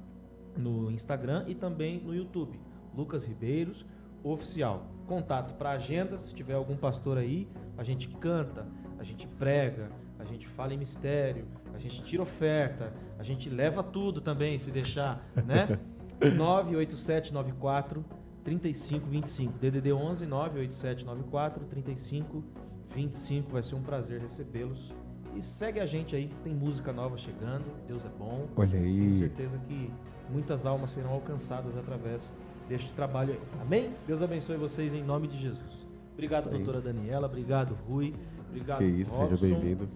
no Instagram e também no YouTube. Lucas Ribeiros Oficial. Contato para agenda, se tiver algum pastor aí, a gente canta, a gente prega, a gente fala em mistério, a gente tira oferta, a gente leva tudo também, se deixar, né? 98794 3525. DDD 11 98794 3525. Vai ser um prazer recebê-los. E segue a gente aí, tem música nova chegando. Deus é bom. Olha Tenho aí, certeza que muitas almas serão alcançadas através deste trabalho aí. Amém? Deus abençoe vocês em nome de Jesus. Obrigado, doutora Daniela. Obrigado, Rui. Obrigado, que isso, seja Robson. bem-vindo.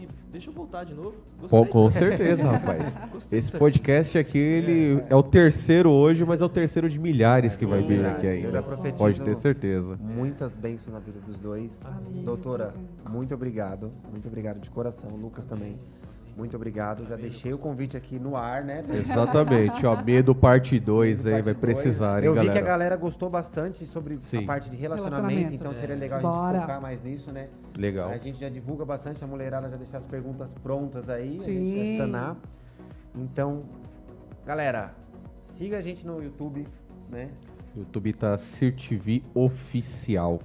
E deixa eu voltar de novo. Com, Gostei com certeza, rapaz. Gostei Esse podcast aqui, ele é o terceiro hoje, mas é o terceiro de milhares que vai vir aqui Eu ainda. Pode ter certeza. Muitas bênçãos na vida dos dois. Amém. Doutora, muito obrigado. Muito obrigado de coração. Lucas também. Muito obrigado. Já deixei o convite aqui no ar, né? Exatamente, ó. Medo parte 2 aí, Parte vai precisar, hein, Eu vi galera. que a galera gostou bastante sobre Sim. a parte de relacionamento, Relacionamento. então seria É. legal a Bora. gente focar mais nisso, né? Legal. A gente já divulga bastante, a mulherada já deixa as perguntas prontas aí, a gente Sim. vai sanar. Então, galera, siga a gente no YouTube, né? YouTube tá Cir TV Oficial.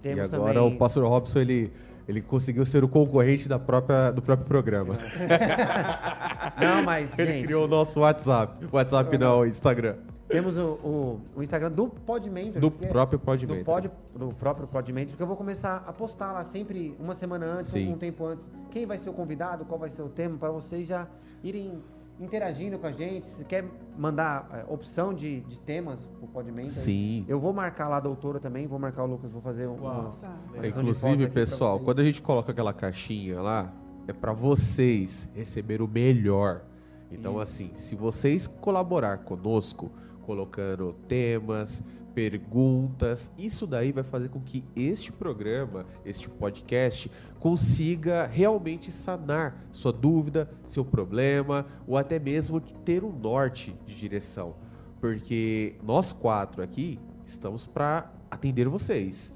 Temos e agora também... o Pastor Robson, ele, ele conseguiu ser o concorrente da própria, do próprio programa. Não, mas, Ele gente, criou o nosso WhatsApp. WhatsApp não, Instagram. temos o, o, o Instagram do Podmentor. Do próprio do, Podmentor. pod, do próprio Podmentor, porque eu vou começar a postar lá sempre uma semana antes, Sim. um tempo antes, quem vai ser o convidado, qual vai ser o tema, para vocês já irem interagindo com a gente. Se quer mandar é, opção de, de temas pro Podmentor, Sim. eu vou marcar lá a doutora também, vou marcar o Lucas, vou fazer Uau. umas... Tá. uma sessão de fotos Inclusive, aqui pra pessoal, vocês. quando a gente coloca aquela caixinha lá, é pra vocês receber o melhor. Então, Isso. assim, se vocês colaborar conosco, colocando temas, perguntas, isso daí vai fazer com que este programa, este podcast, consiga realmente sanar sua dúvida, seu problema, ou até mesmo ter um norte de direção. Porque nós quatro aqui estamos para atender vocês.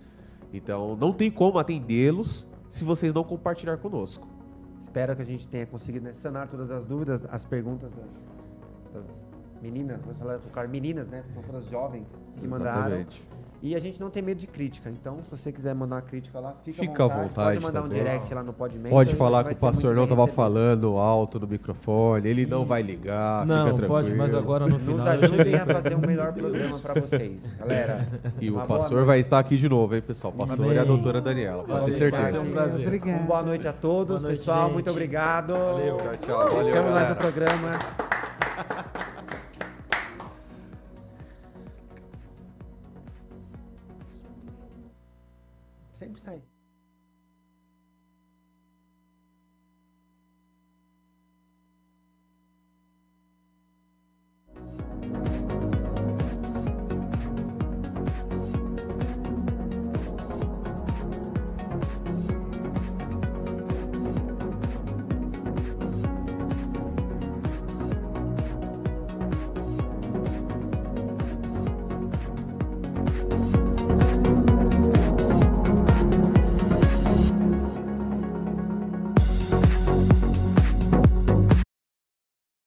Então, não tem como atendê-los se vocês não compartilhar conosco. Espero que a gente tenha conseguido sanar todas as dúvidas, as perguntas das, das meninas, vou falar colocar meninas, né? São todas jovens que mandaram. Exatamente. E a gente não tem medo de crítica. Então, se você quiser mandar uma crítica lá, fica, Fica à vontade. vontade Pode mandar também. um direct lá no Podmente. Pode falar que o pastor não bem tava recebido. falando alto no microfone, ele não vai ligar, Não, fica tranquilo. pode, mas agora no final. Nos ajudem a fazer um melhor programa pra vocês, galera. E o pastor vai estar aqui de novo, hein, pessoal? O pastor e a Amém. doutora Daniela, pode ter certeza. vai ser um prazer. Obrigada. Uma boa noite a todos, noite, pessoal. gente. Muito obrigado. Valeu. Tchau, tchau. Valeu, Chamo mais programa. sempre sai.